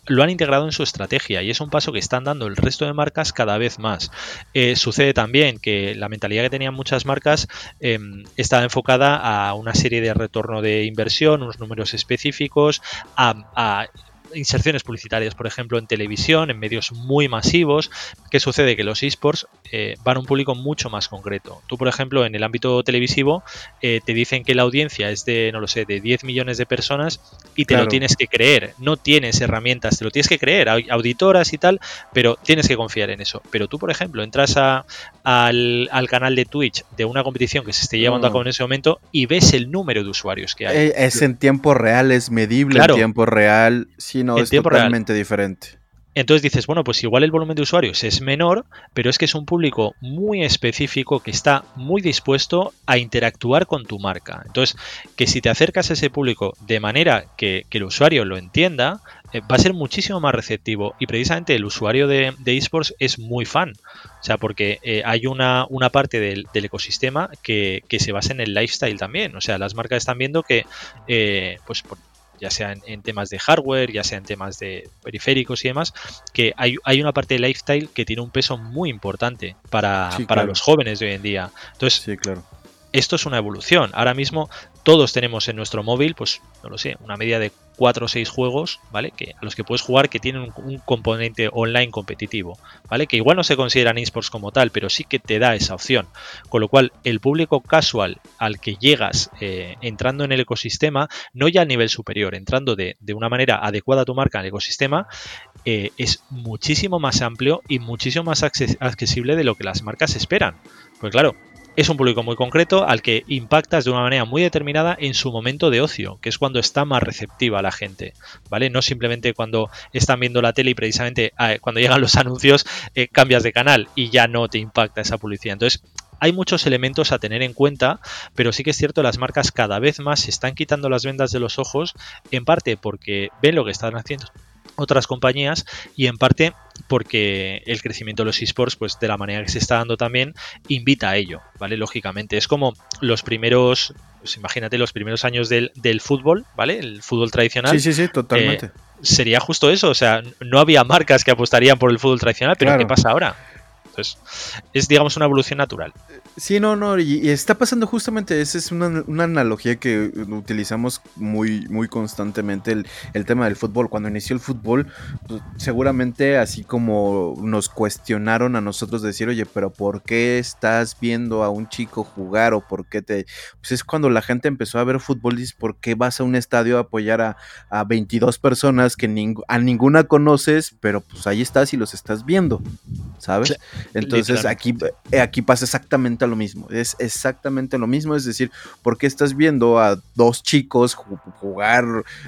lo han integrado en su estrategia y es un paso que están dando el resto de marcas cada vez más. Eh, sucede también que la mentalidad que tenían muchas marcas eh, estaba enfocada a una serie de retorno de inversión, unos números específicos, a inserciones publicitarias, por ejemplo, en televisión, en medios muy masivos. ¿Qué sucede? Que los esports eh, van a un público mucho más concreto. Tú, por ejemplo, en el ámbito televisivo, eh, te dicen que la audiencia es de, no lo sé, de 10 millones de personas y te lo tienes que creer. No tienes herramientas, te lo tienes que creer, auditoras y tal, pero tienes que confiar en eso. Pero tú, por ejemplo, entras a, al, canal de Twitch de una competición que se esté llevando a mm. cabo en ese momento y ves el número de usuarios que hay. Eh, es en tiempo real, es medible en tiempo real. Sí, no, es totalmente diferente. Entonces dices, bueno, pues igual el volumen de usuarios es menor, pero es que es un público muy específico que está muy dispuesto a interactuar con tu marca. Entonces, que si te acercas a ese público de manera que, el usuario lo entienda, eh, va a ser muchísimo más receptivo. Y precisamente el usuario de, esports es muy fan. O sea, porque eh, hay una, una parte del, ecosistema que, se basa en el lifestyle también. O sea, las marcas están viendo que, eh, pues, por, ya sea en, temas de hardware, ya sea en temas de periféricos y demás, que hay, hay una parte de lifestyle que tiene un peso muy importante para, para los jóvenes de hoy en día. Entonces, sí, claro esto es una evolución. Ahora mismo todos tenemos en nuestro móvil, pues no lo sé, una media de 4 o 6 juegos, ¿vale? Que, a los que puedes jugar que tienen un, componente online competitivo, ¿vale? Que igual no se consideran esports como tal, pero sí que te da esa opción. Con lo cual, el público casual al que llegas eh, entrando en el ecosistema, no ya a nivel superior, entrando de, una manera adecuada a tu marca en el ecosistema, eh, es muchísimo más amplio y muchísimo más accesible de lo que las marcas esperan. Pues claro, es un público muy concreto al que impactas de una manera muy determinada en su momento de ocio, que es cuando está más receptiva la gente, ¿vale? No simplemente cuando están viendo la tele y precisamente ah, cuando llegan los <laughs> anuncios eh, cambias de canal y ya no te impacta esa publicidad. Entonces, hay muchos elementos a tener en cuenta, pero sí que es cierto, las marcas cada vez más se están quitando las vendas de los ojos, en parte porque ven lo que están haciendo otras compañías y en parte porque el crecimiento de los esports, pues de la manera que se está dando también, invita a ello, ¿vale? Lógicamente, es como los primeros, pues imagínate los primeros años del, del fútbol, ¿vale? El fútbol tradicional. Sí, sí, sí, totalmente. Eh, sería justo eso, o sea, no había marcas que apostarían por el fútbol tradicional, pero ¿qué pasa ahora? Entonces, es digamos una evolución natural. Sí, no, no, y, está pasando justamente, esa es una, analogía que utilizamos muy, muy constantemente, el, tema del fútbol. Cuando inició el fútbol, pues, seguramente así como nos cuestionaron a nosotros decir, oye, pero ¿por qué estás viendo a un chico jugar o por qué te... Pues es cuando la gente empezó a ver fútbol dices, ¿por qué vas a un estadio a apoyar a, a 22 personas que a ninguna conoces, pero pues ahí estás y los estás viendo, ¿sabes? Entonces aquí, eh, aquí pasa exactamente lo mismo. Es exactamente lo mismo. Es decir, ¿por qué estás viendo a dos chicos jugar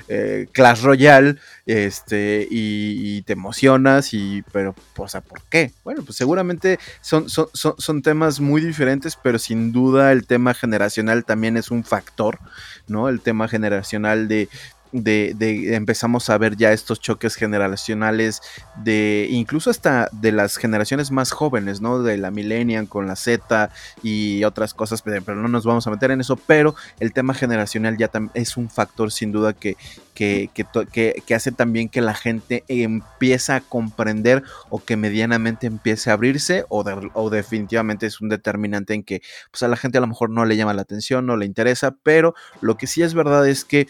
eh, Clash Royale este, y, te emocionas? Y, pero, o sea, ¿por qué? Bueno, pues seguramente son, son, son, temas muy diferentes, pero sin duda el tema generacional también es un factor, ¿no? El tema generacional de de, empezamos a ver ya estos choques generacionales de incluso hasta de las generaciones más jóvenes, ¿no? De la millennial con la Z y otras cosas, pero no nos vamos a meter en eso, pero el tema generacional ya es un factor sin duda que, que, que, hace también que la gente empieza a comprender o que medianamente empiece a abrirse o, o definitivamente es un determinante en que pues a la gente a lo mejor no le llama la atención, no le interesa, pero lo que sí es verdad es que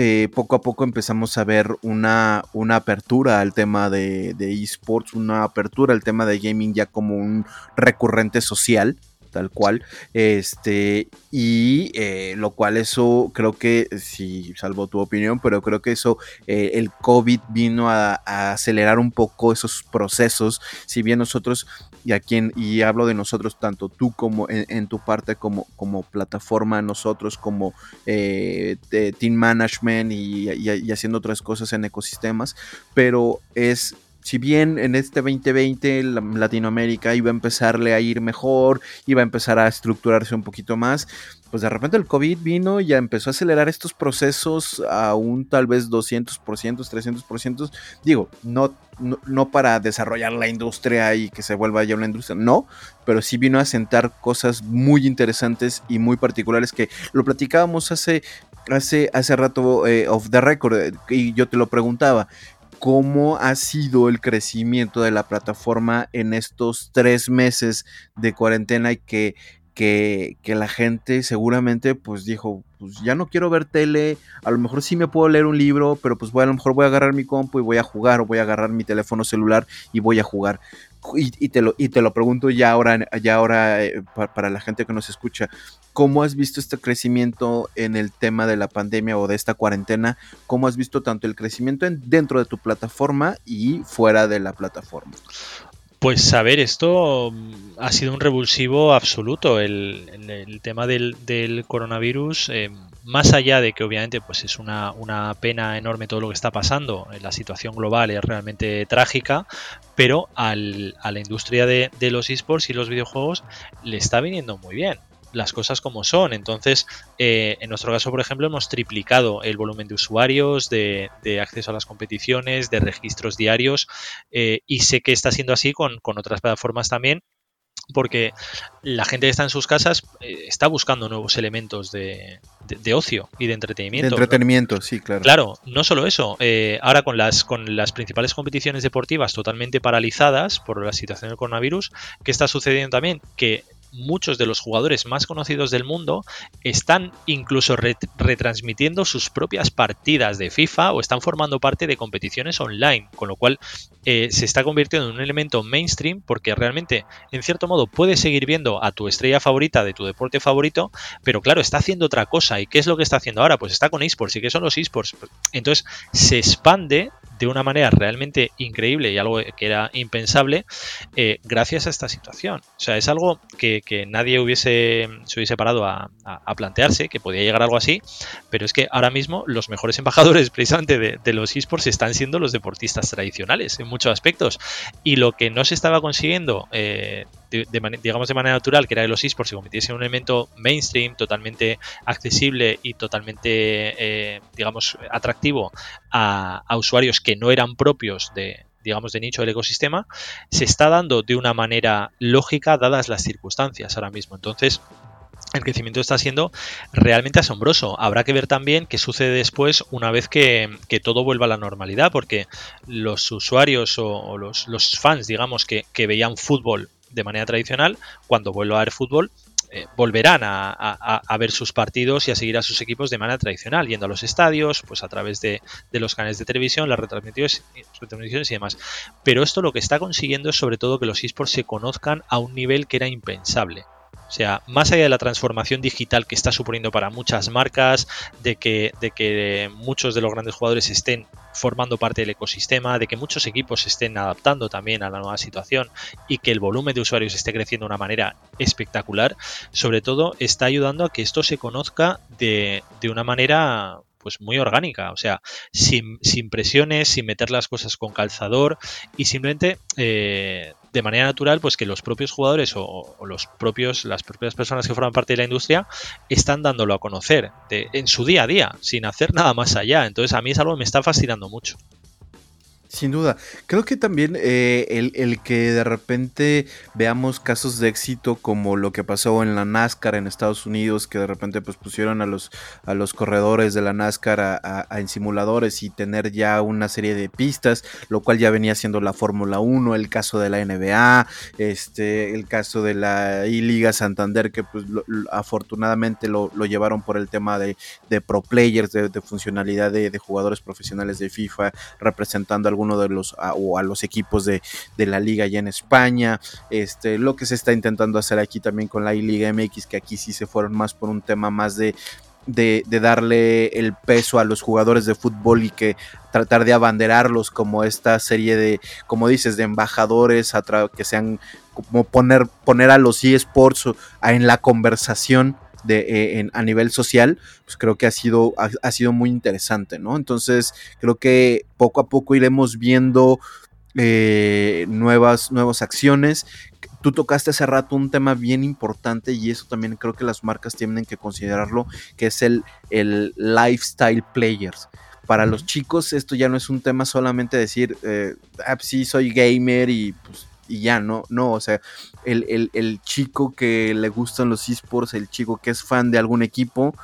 eh, poco a poco empezamos a ver una, una apertura al tema de, esports, una apertura al tema de gaming ya como un recurrente social tal cual. Este, y eh, lo cual eso creo que, si salvo tu opinión, pero creo que eso, eh, el COVID vino a, acelerar un poco esos procesos. Si bien nosotros, y aquí y hablo de nosotros, tanto tú como en, tu parte como, como plataforma, nosotros como eh, team management y haciendo otras cosas en ecosistemas, pero es si bien en este 2020 Latinoamérica iba a empezarle a ir mejor, iba a empezar a estructurarse un poquito más, pues de repente el COVID vino y ya empezó a acelerar estos procesos a un tal vez 200%, 300%. Digo, no, no, para desarrollar la industria y que se vuelva ya una industria, no, pero sí vino a sentar cosas muy interesantes y muy particulares que lo platicábamos hace, hace, hace rato eh, off the record eh, y yo te lo preguntaba cómo ha sido el crecimiento de la plataforma en estos tres meses de cuarentena y que, que, la gente seguramente pues dijo, pues ya no quiero ver tele, a lo mejor sí me puedo leer un libro, pero pues voy, a lo mejor voy a agarrar mi compu y voy a jugar o voy a agarrar mi teléfono celular y voy a jugar. Y, te, lo, y te lo pregunto ya ahora, ya ahora eh, para, la gente que nos escucha, ¿cómo has visto este crecimiento en el tema de la pandemia o de esta cuarentena? ¿Cómo has visto tanto el crecimiento dentro de tu plataforma y fuera de la plataforma? Pues a ver, esto mm, ha sido un revulsivo absoluto. El, tema del, coronavirus, eh, más allá de que obviamente pues es una, pena enorme todo lo que está pasando, la situación global es realmente trágica, pero a la industria de, de los esports y los videojuegos le está viniendo muy bien las cosas como son. Entonces, eh, en nuestro caso, por ejemplo, hemos triplicado el volumen de usuarios, de, acceso a las competiciones, de registros diarios, eh, y sé que está siendo así con, otras plataformas también. Porque la gente que está en sus casas eh, está buscando nuevos elementos de, ocio y de entretenimiento. De entretenimiento, sí, claro. Claro, no solo eso. ahora con las, con las principales competiciones deportivas totalmente paralizadas por la situación del coronavirus, ¿qué está sucediendo también? Que muchos de los jugadores más conocidos del mundo están incluso retransmitiendo sus propias partidas de FIFA o están formando parte de competiciones online, con lo cual eh, se está convirtiendo en un elemento mainstream porque realmente, en cierto modo, puedes seguir viendo a tu estrella favorita de tu deporte favorito, pero claro, está haciendo otra cosa. ¿Y qué es lo que está haciendo ahora? Pues está con esports. ¿Y qué son los esports? Entonces se expande de una manera realmente increíble y algo que era impensable eh, gracias a esta situación. O sea, es algo que, nadie hubiese, se hubiese parado a, plantearse, que podía llegar algo así, pero es que ahora mismo los mejores embajadores <laughs> precisamente de, los esports están siendo los deportistas tradicionales muchos aspectos. Y lo que no se estaba consiguiendo eh, digamos de manera natural, que era de los esports, se convirtiese en un elemento mainstream, totalmente accesible y totalmente, eh, digamos, atractivo a, usuarios que no eran propios de, digamos, de nicho del ecosistema, se está dando de una manera lógica dadas las circunstancias ahora mismo. Entonces, el crecimiento está siendo realmente asombroso. Habrá que ver también qué sucede después una vez que, todo vuelva a la normalidad, porque los usuarios o, los, fans, digamos, que, que, veían fútbol de manera tradicional, cuando vuelva a haber fútbol, eh, volverán a, ver sus partidos y a seguir a sus equipos de manera tradicional, yendo a los estadios, pues a través de, los canales de televisión, las retransmisiones, retransmisiones y demás. Pero esto lo que está consiguiendo es sobre todo que los esports se conozcan a un nivel que era impensable. O sea, más allá de la transformación digital que está suponiendo para muchas marcas, de que, de que muchos de los grandes jugadores estén formando parte del ecosistema, de que muchos equipos se estén adaptando también a la nueva situación y que el volumen de usuarios esté creciendo de una manera espectacular, sobre todo está ayudando a que esto se conozca de, de una manera pues muy orgánica, o sea, sin, sin, presiones, sin meter las cosas con calzador y simplemente eh, de manera natural, pues que los propios jugadores o, los propios, las propias personas que forman parte de la industria están dándolo a conocer en su día a día, sin hacer nada más allá. Entonces a mí es algo que me está fascinando mucho. Sin duda. Creo que también eh, el, que de repente veamos casos de éxito como lo que pasó en la NASCAR en Estados Unidos, que de repente pues pusieron a los, a los corredores de la NASCAR a, en simuladores y tener ya una serie de pistas, lo cual ya venía siendo la Fórmula 1, el caso de la NBA, este, el caso de la I-Liga Santander, que pues afortunadamente lo, llevaron por el tema de, pro players, de, funcionalidad de, de, jugadores profesionales de FIFA, representando al alguno de los o a los equipos de, la liga ya en España, este, lo que se está intentando hacer aquí también con la Liga MX, que aquí sí se fueron más por un tema más de, de, darle el peso a los jugadores de fútbol y que tratar de abanderarlos como esta serie de, como dices, de embajadores, que sean como poner, poner a los eSports en la conversación de, eh, a nivel social, pues creo que ha sido, ha, sido muy interesante, ¿no? Entonces, creo que poco a poco iremos viendo eh, nuevas, nuevas acciones. Tú tocaste hace rato un tema bien importante y eso también creo que las marcas tienen que considerarlo, que es el, el lifestyle players para los chicos esto ya no es un tema solamente decir, eh, ah, sí, soy gamer y pues y ya, no, no, o sea, el, chico que le gustan los esports, el chico que es fan de algún equipo,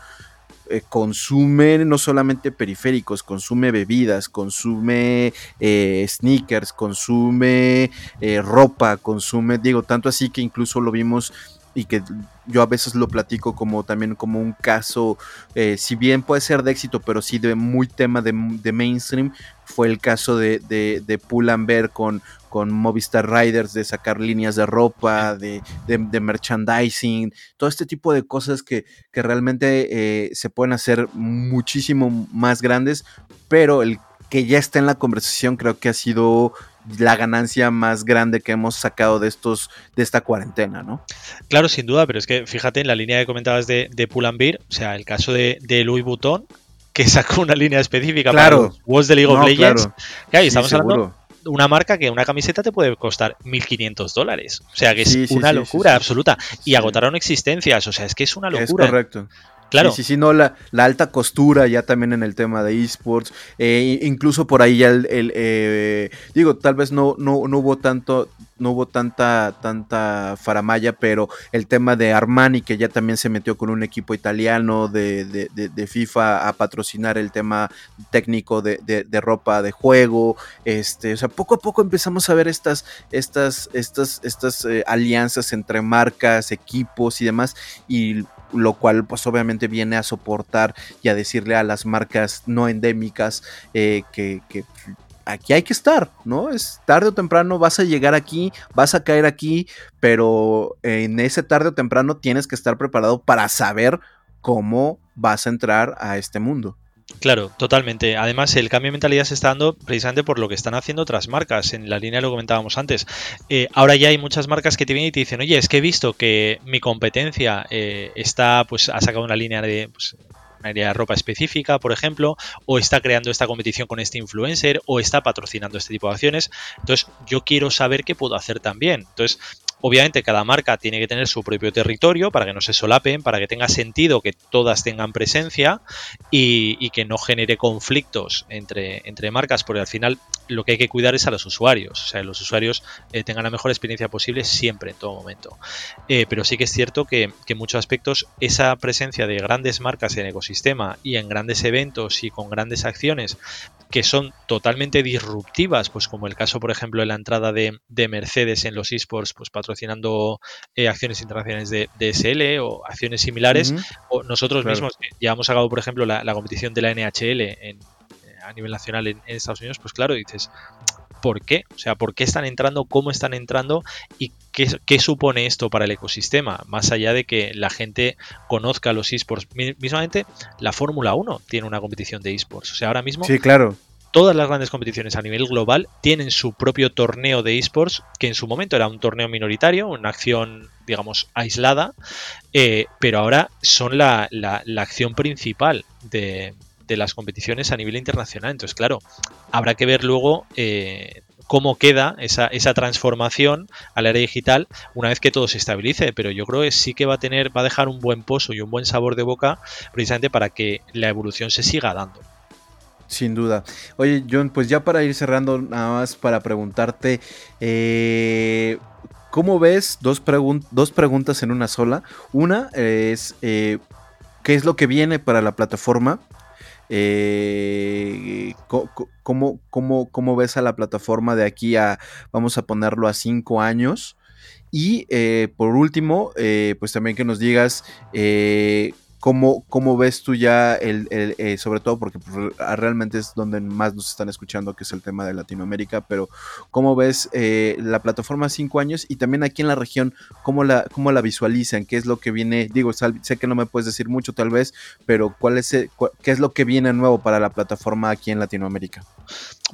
eh, consume no solamente periféricos, consume bebidas, consume eh, sneakers, consume eh, ropa, consume, digo, tanto así que incluso lo vimos y que yo a veces lo platico como también como un caso, si bien puede ser de éxito, pero sí de muy tema de, mainstream, fue el caso de, de, de con, con Movistar Riders, de sacar líneas de ropa, de, merchandising, todo este tipo de cosas que, que realmente eh, se pueden hacer muchísimo más grandes, pero el que ya está en la conversación creo que ha sido la ganancia más grande que hemos sacado de estos de esta cuarentena, ¿no? Claro, sin duda, pero es que fíjate en la línea que comentabas de, de Beer, o sea, el caso de, de Louis Vuitton, que <laughs> sacó una línea específica para los Walls de League of Legends. Claro. estamos hablando una marca que una camiseta te puede costar 1.500 dólares. O sea que es una locura absoluta. Y agotaron existencias. O sea, es que es una locura. Es correcto. Claro. Sí, sí, no, la, la, alta costura ya también en el tema de esports. Eh, incluso por ahí ya el, eh, digo, tal vez no, no, no hubo tanto, no hubo tanta, tanta faramaya, pero el tema de Armani, que ya también se metió con un equipo italiano de, de, FIFA a patrocinar el tema técnico de, ropa de juego. Este, o sea, poco a poco empezamos a ver estas, estas, estas, estas eh, alianzas entre marcas, equipos y demás. Y lo cual pues obviamente viene a soportar y a decirle a las marcas no endémicas eh, que, aquí hay que estar, ¿no? Es tarde o temprano vas a llegar aquí, vas a caer aquí, pero en ese tarde o temprano tienes que estar preparado para saber cómo vas a entrar a este mundo. Claro, totalmente. Además, el cambio de mentalidad se está dando precisamente por lo que están haciendo otras marcas. En la línea lo comentábamos antes. Eh, ahora ya hay muchas marcas que te vienen y te dicen, oye, es que he visto que mi competencia eh, está, pues, ha sacado una línea de pues, una área de ropa específica, por ejemplo, o está creando esta competición con este influencer, o está patrocinando este tipo de acciones. Entonces, yo quiero saber qué puedo hacer también. Entonces, Obviamente cada marca tiene que tener su propio territorio para que no se solapen, para que tenga sentido que todas tengan presencia y, que no genere conflictos entre, entre, marcas, porque al final lo que hay que cuidar es a los usuarios, o sea, los usuarios eh, tengan la mejor experiencia posible siempre, en todo momento. Eh, pero sí que es cierto que, que, en muchos aspectos esa presencia de grandes marcas en el ecosistema y en grandes eventos y con grandes acciones que son totalmente disruptivas, pues como el caso, por ejemplo, de la entrada de, Mercedes en los esports, pues patrocinando eh, acciones internacionales de, SL o acciones similares, o nosotros mismos ya hemos sacado, por ejemplo, la, competición de la NHL a nivel nacional en, Estados Unidos, pues claro, dices, ¿por qué? O sea, ¿por qué están entrando? ¿Cómo están entrando? ¿Y qué, qué, supone esto para el ecosistema? Más allá de que la gente conozca los esports. Mismamente, la Fórmula 1 tiene una competición de esports. O sea, ahora mismo sí, claro todas las grandes competiciones a nivel global tienen su propio torneo de esports, que en su momento era un torneo minoritario, una acción, digamos, aislada, eh, pero ahora son la, acción principal de, las competiciones a nivel internacional. Entonces, claro, habrá que ver luego eh, cómo queda esa, esa transformación al área digital una vez que todo se estabilice. Pero yo creo que sí que va a tener, va a dejar un buen pozo y un buen sabor de boca precisamente para que la evolución se siga dando. Sin duda. Oye, John, pues ya para ir cerrando, nada más para preguntarte, eh, ¿cómo ves dos, dos, preguntas en una sola? Una es, eh, ¿qué es lo que viene para la plataforma? Eh, ¿cómo, cómo, ves a la plataforma de aquí a, vamos a ponerlo a cinco años? Y por último, pues también que nos digas ¿Cómo, ¿Cómo, ves tú ya, el, eh, sobre todo porque pues, realmente es donde más nos están escuchando, que es el tema de Latinoamérica, pero cómo ves eh, la plataforma cinco años y también aquí en la región, cómo la, cómo la visualizan, qué es lo que viene, digo, sé que no me puedes decir mucho tal vez, pero cuál es, qué es lo que viene nuevo para la plataforma aquí en Latinoamérica.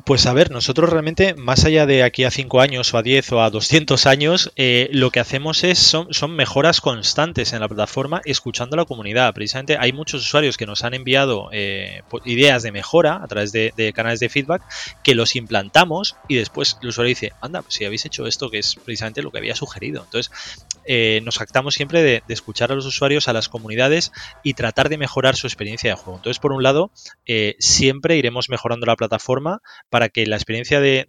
Pues a ver, nosotros realmente, más allá de aquí a 5 años o a 10 o a 200 años, eh, lo que hacemos es son, son, mejoras constantes en la plataforma escuchando a la comunidad. Precisamente hay muchos usuarios que nos han enviado eh, ideas de mejora a través de, canales de feedback que los implantamos y después el usuario dice, anda, pues si habéis hecho esto que es precisamente lo que había sugerido. Entonces, eh, nos actamos siempre de, escuchar a los usuarios, a las comunidades y tratar de mejorar su experiencia de juego. Entonces, por un lado, siempre iremos mejorando la plataforma para que la experiencia de,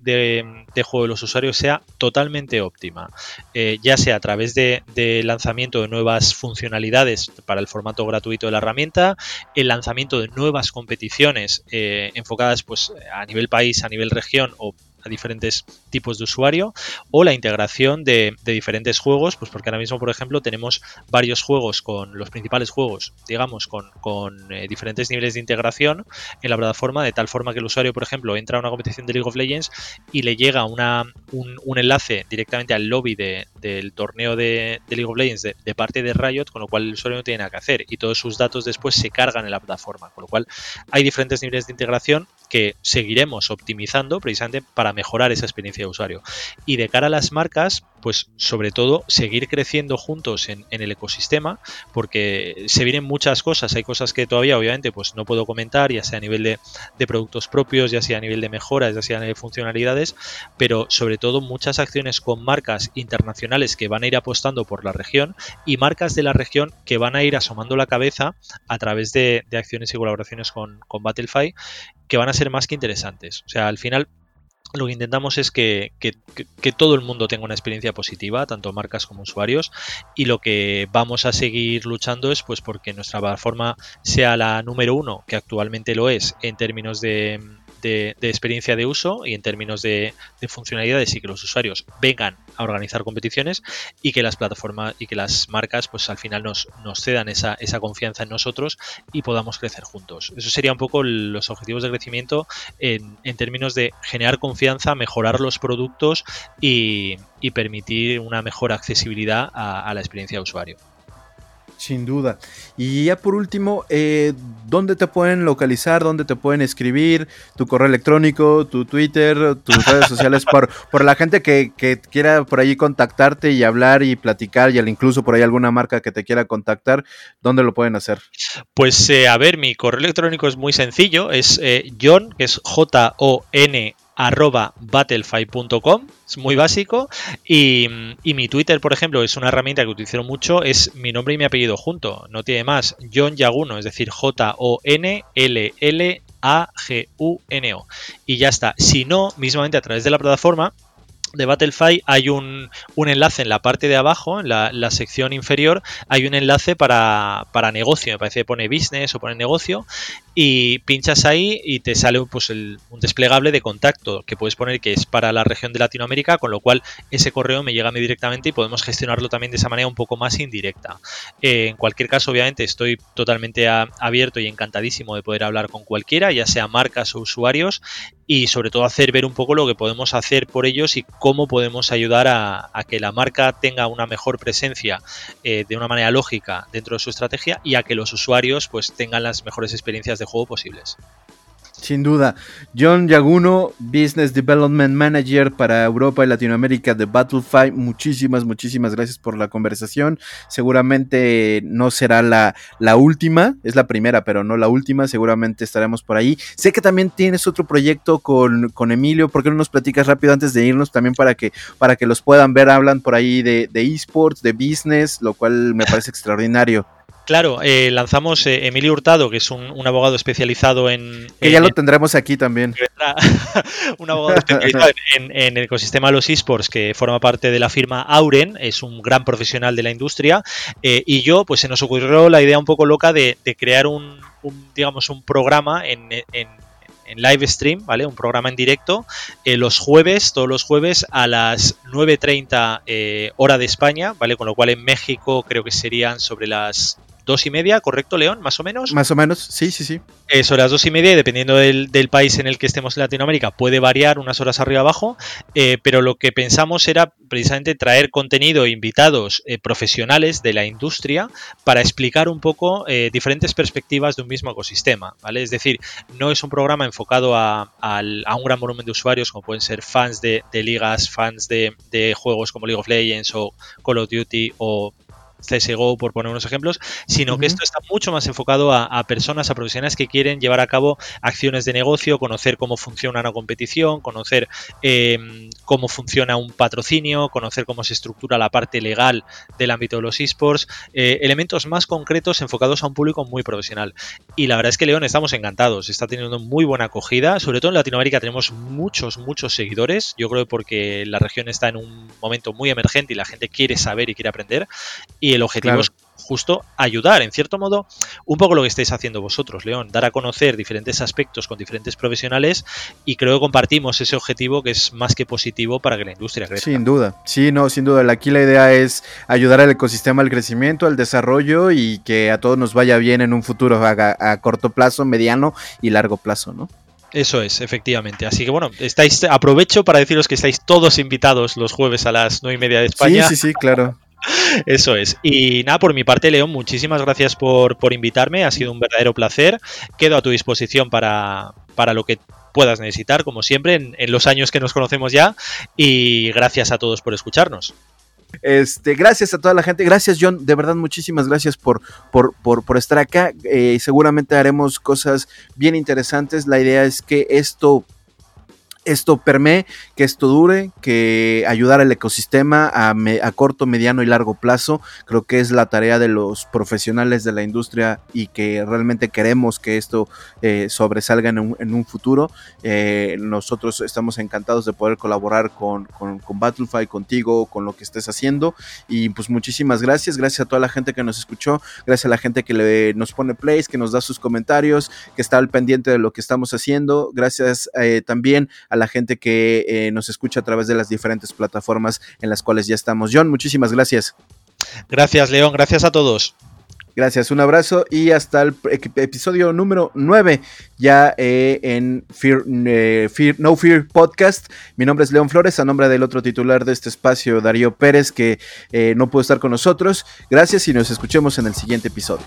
juego de los usuarios sea totalmente óptima, eh, ya sea a través de, lanzamiento de nuevas funcionalidades para el formato gratuito de la herramienta, el lanzamiento de nuevas competiciones eh, enfocadas pues, a nivel país, a nivel región o a diferentes tipos de usuario o la integración de, diferentes juegos, pues porque ahora mismo, por ejemplo, tenemos varios juegos con los principales juegos, digamos, con, eh, diferentes niveles de integración en la plataforma, de tal forma que el usuario, por ejemplo, entra a una competición de League of Legends y le llega una, un, enlace directamente al lobby del torneo de, League of Legends de, parte de Riot, con lo cual el usuario no tiene nada que hacer y todos sus datos después se cargan en la plataforma, con lo cual hay diferentes niveles de integración que seguiremos optimizando precisamente para mejorar esa experiencia de usuario. Y de cara a las marcas, pues sobre todo seguir creciendo juntos en, el ecosistema, porque se vienen muchas cosas, hay cosas que todavía obviamente pues no puedo comentar, ya sea a nivel de, productos propios, ya sea a nivel de mejoras, ya sea a nivel de funcionalidades, pero sobre todo muchas acciones con marcas internacionales que van a ir apostando por la región y marcas de la región que van a ir asomando la cabeza a través de, acciones y colaboraciones con, con Battlefy que van a ser más que interesantes. O sea, al final lo que intentamos es que, todo el mundo tenga una experiencia positiva, tanto marcas como usuarios, y lo que vamos a seguir luchando es pues porque nuestra plataforma sea la número uno, que actualmente lo es, en términos de, de, experiencia de uso y en términos de, funcionalidades y que los usuarios vengan a organizar competiciones y que las plataformas y que las marcas pues al final nos, nos cedan esa, esa confianza en nosotros y podamos crecer juntos. Eso sería un poco los objetivos de crecimiento en, términos de generar confianza, mejorar los productos y, permitir una mejor accesibilidad a la experiencia de usuario. Sin duda. Y ya por último, eh, ¿dónde te pueden localizar? ¿Dónde te pueden escribir? Tu correo electrónico, tu Twitter, tus redes sociales, por, por la gente que, quiera por ahí contactarte y hablar y platicar, y incluso por ahí alguna marca que te quiera contactar, ¿dónde lo pueden hacer? Pues eh, a ver, mi correo electrónico es muy sencillo, es eh, John, que es J-O-N arroba battlefy.com, es muy básico. Y, mi Twitter, por ejemplo, es una herramienta que utilizo mucho, es mi nombre y mi apellido junto, no tiene más, John Yaguno, es decir, J-O-N-L-L-A-G-U-N-O. Y ya está. Si no, mismamente a través de la plataforma, de Battlefy hay un, enlace en la parte de abajo, en la, sección inferior, hay un enlace para, para, negocio, me parece que pone business o pone negocio, y pinchas ahí y te sale pues, un desplegable de contacto que puedes poner que es para la región de Latinoamérica, con lo cual ese correo me llega a mí directamente y podemos gestionarlo también de esa manera un poco más indirecta. Eh, en cualquier caso, obviamente, estoy totalmente abierto y encantadísimo de poder hablar con cualquiera, ya sea marcas o usuarios, y sobre todo hacer ver un poco lo que podemos hacer por ellos y cómo podemos ayudar a, que la marca tenga una mejor presencia eh, de una manera lógica dentro de su estrategia y a que los usuarios pues tengan las mejores experiencias de juego posibles. Sin duda. John Yaguno, Business Development Manager para Europa y Latinoamérica de Battlefy. Muchísimas, muchísimas gracias por la conversación. Seguramente no será la, la última, es la primera, pero no la última. Seguramente estaremos por ahí. Sé que también tienes otro proyecto con, con Emilio. ¿Por qué no nos platicas rápido antes de irnos también para que, para que los puedan ver? Hablan por ahí de, de esports, de business, lo cual me parece <laughs> extraordinario. Claro, eh, lanzamos eh, Emilio Hurtado, que es un, abogado especializado en... Que ya lo tendremos aquí también. <laughs> un abogado especializado en, el ecosistema de los esports, que forma parte de la firma Auren, es un gran profesional de la industria, eh, y yo, pues se nos ocurrió la idea un poco loca de, crear un, digamos, un programa en, en live stream, ¿vale? Un programa en directo los jueves, todos los jueves a las 9.30 hora de España, ¿vale? Con lo cual en México creo que serían sobre las dos y media, ¿correcto, León? Más o menos. Más o menos, sí, sí, sí. Eso, las dos y media, y dependiendo del, país en el que estemos en Latinoamérica, puede variar unas horas arriba abajo, eh, pero lo que pensamos era precisamente traer contenido, invitados eh, profesionales de la industria para explicar un poco eh, diferentes perspectivas de un mismo ecosistema, ¿vale? Es decir, no es un programa enfocado a, un gran volumen de usuarios, como pueden ser fans de, ligas, fans de, de juegos como League of Legends o Call of Duty o CSGO, por poner unos ejemplos, sino que esto está mucho más enfocado a, personas, a profesionales que quieren llevar a cabo acciones de negocio, conocer cómo funciona una competición, conocer em, cómo funciona un patrocinio, conocer cómo se estructura la parte legal del ámbito de los esports, eh, elementos más concretos enfocados a un público muy profesional. Y la verdad es que León estamos encantados, está teniendo muy buena acogida, sobre todo en Latinoamérica tenemos muchos, muchos seguidores, yo creo porque la región está en un momento muy emergente y la gente quiere saber y quiere aprender. Y y el objetivo es justo ayudar, en cierto modo, un poco lo que estáis haciendo vosotros, León, dar a conocer diferentes aspectos con diferentes profesionales y creo que compartimos ese objetivo que es más que positivo para que la industria crezca. Sin duda, sí, no, sin duda. Aquí la idea es ayudar al ecosistema al crecimiento, al desarrollo y que a todos nos vaya bien en un futuro a, corto plazo, mediano y largo plazo, ¿no? Eso es, efectivamente. Así que bueno, estáis, aprovecho para deciros que estáis todos invitados los jueves a las nueve y media de España. Sí, sí, sí, claro. Eso es. Y nada, por mi parte, León, muchísimas gracias por, invitarme. Ha sido un verdadero placer. Quedo a tu disposición para, para lo que puedas necesitar, como siempre, en, los años que nos conocemos ya. Y gracias a todos por escucharnos. Este, gracias a toda la gente, gracias John, de verdad muchísimas gracias por, por, por, estar acá. Eh, seguramente haremos cosas bien interesantes. La idea es que esto esto permee, que esto dure, que ayudar al ecosistema a, corto, mediano y largo plazo. Creo que es la tarea de los profesionales de la industria y que realmente queremos que esto eh, sobresalga en un, futuro. Eh, nosotros estamos encantados de poder colaborar con, con, con, Battlefy, contigo, con lo que estés haciendo. Y pues muchísimas gracias. Gracias a toda la gente que nos escuchó. Gracias a la gente que le, nos pone plays, que nos da sus comentarios, que está al pendiente de lo que estamos haciendo. Gracias eh, también a la gente que eh, nos escucha a través de las diferentes plataformas en las cuales ya estamos. John, muchísimas gracias. Gracias, León. Gracias a todos. Gracias, un abrazo y hasta el episodio número 9 ya eh, en eh, Fear, No Fear Podcast. Mi nombre es León Flores, a nombre del otro titular de este espacio, Darío Pérez, que no pudo estar con nosotros. Gracias y nos escuchemos en el siguiente episodio.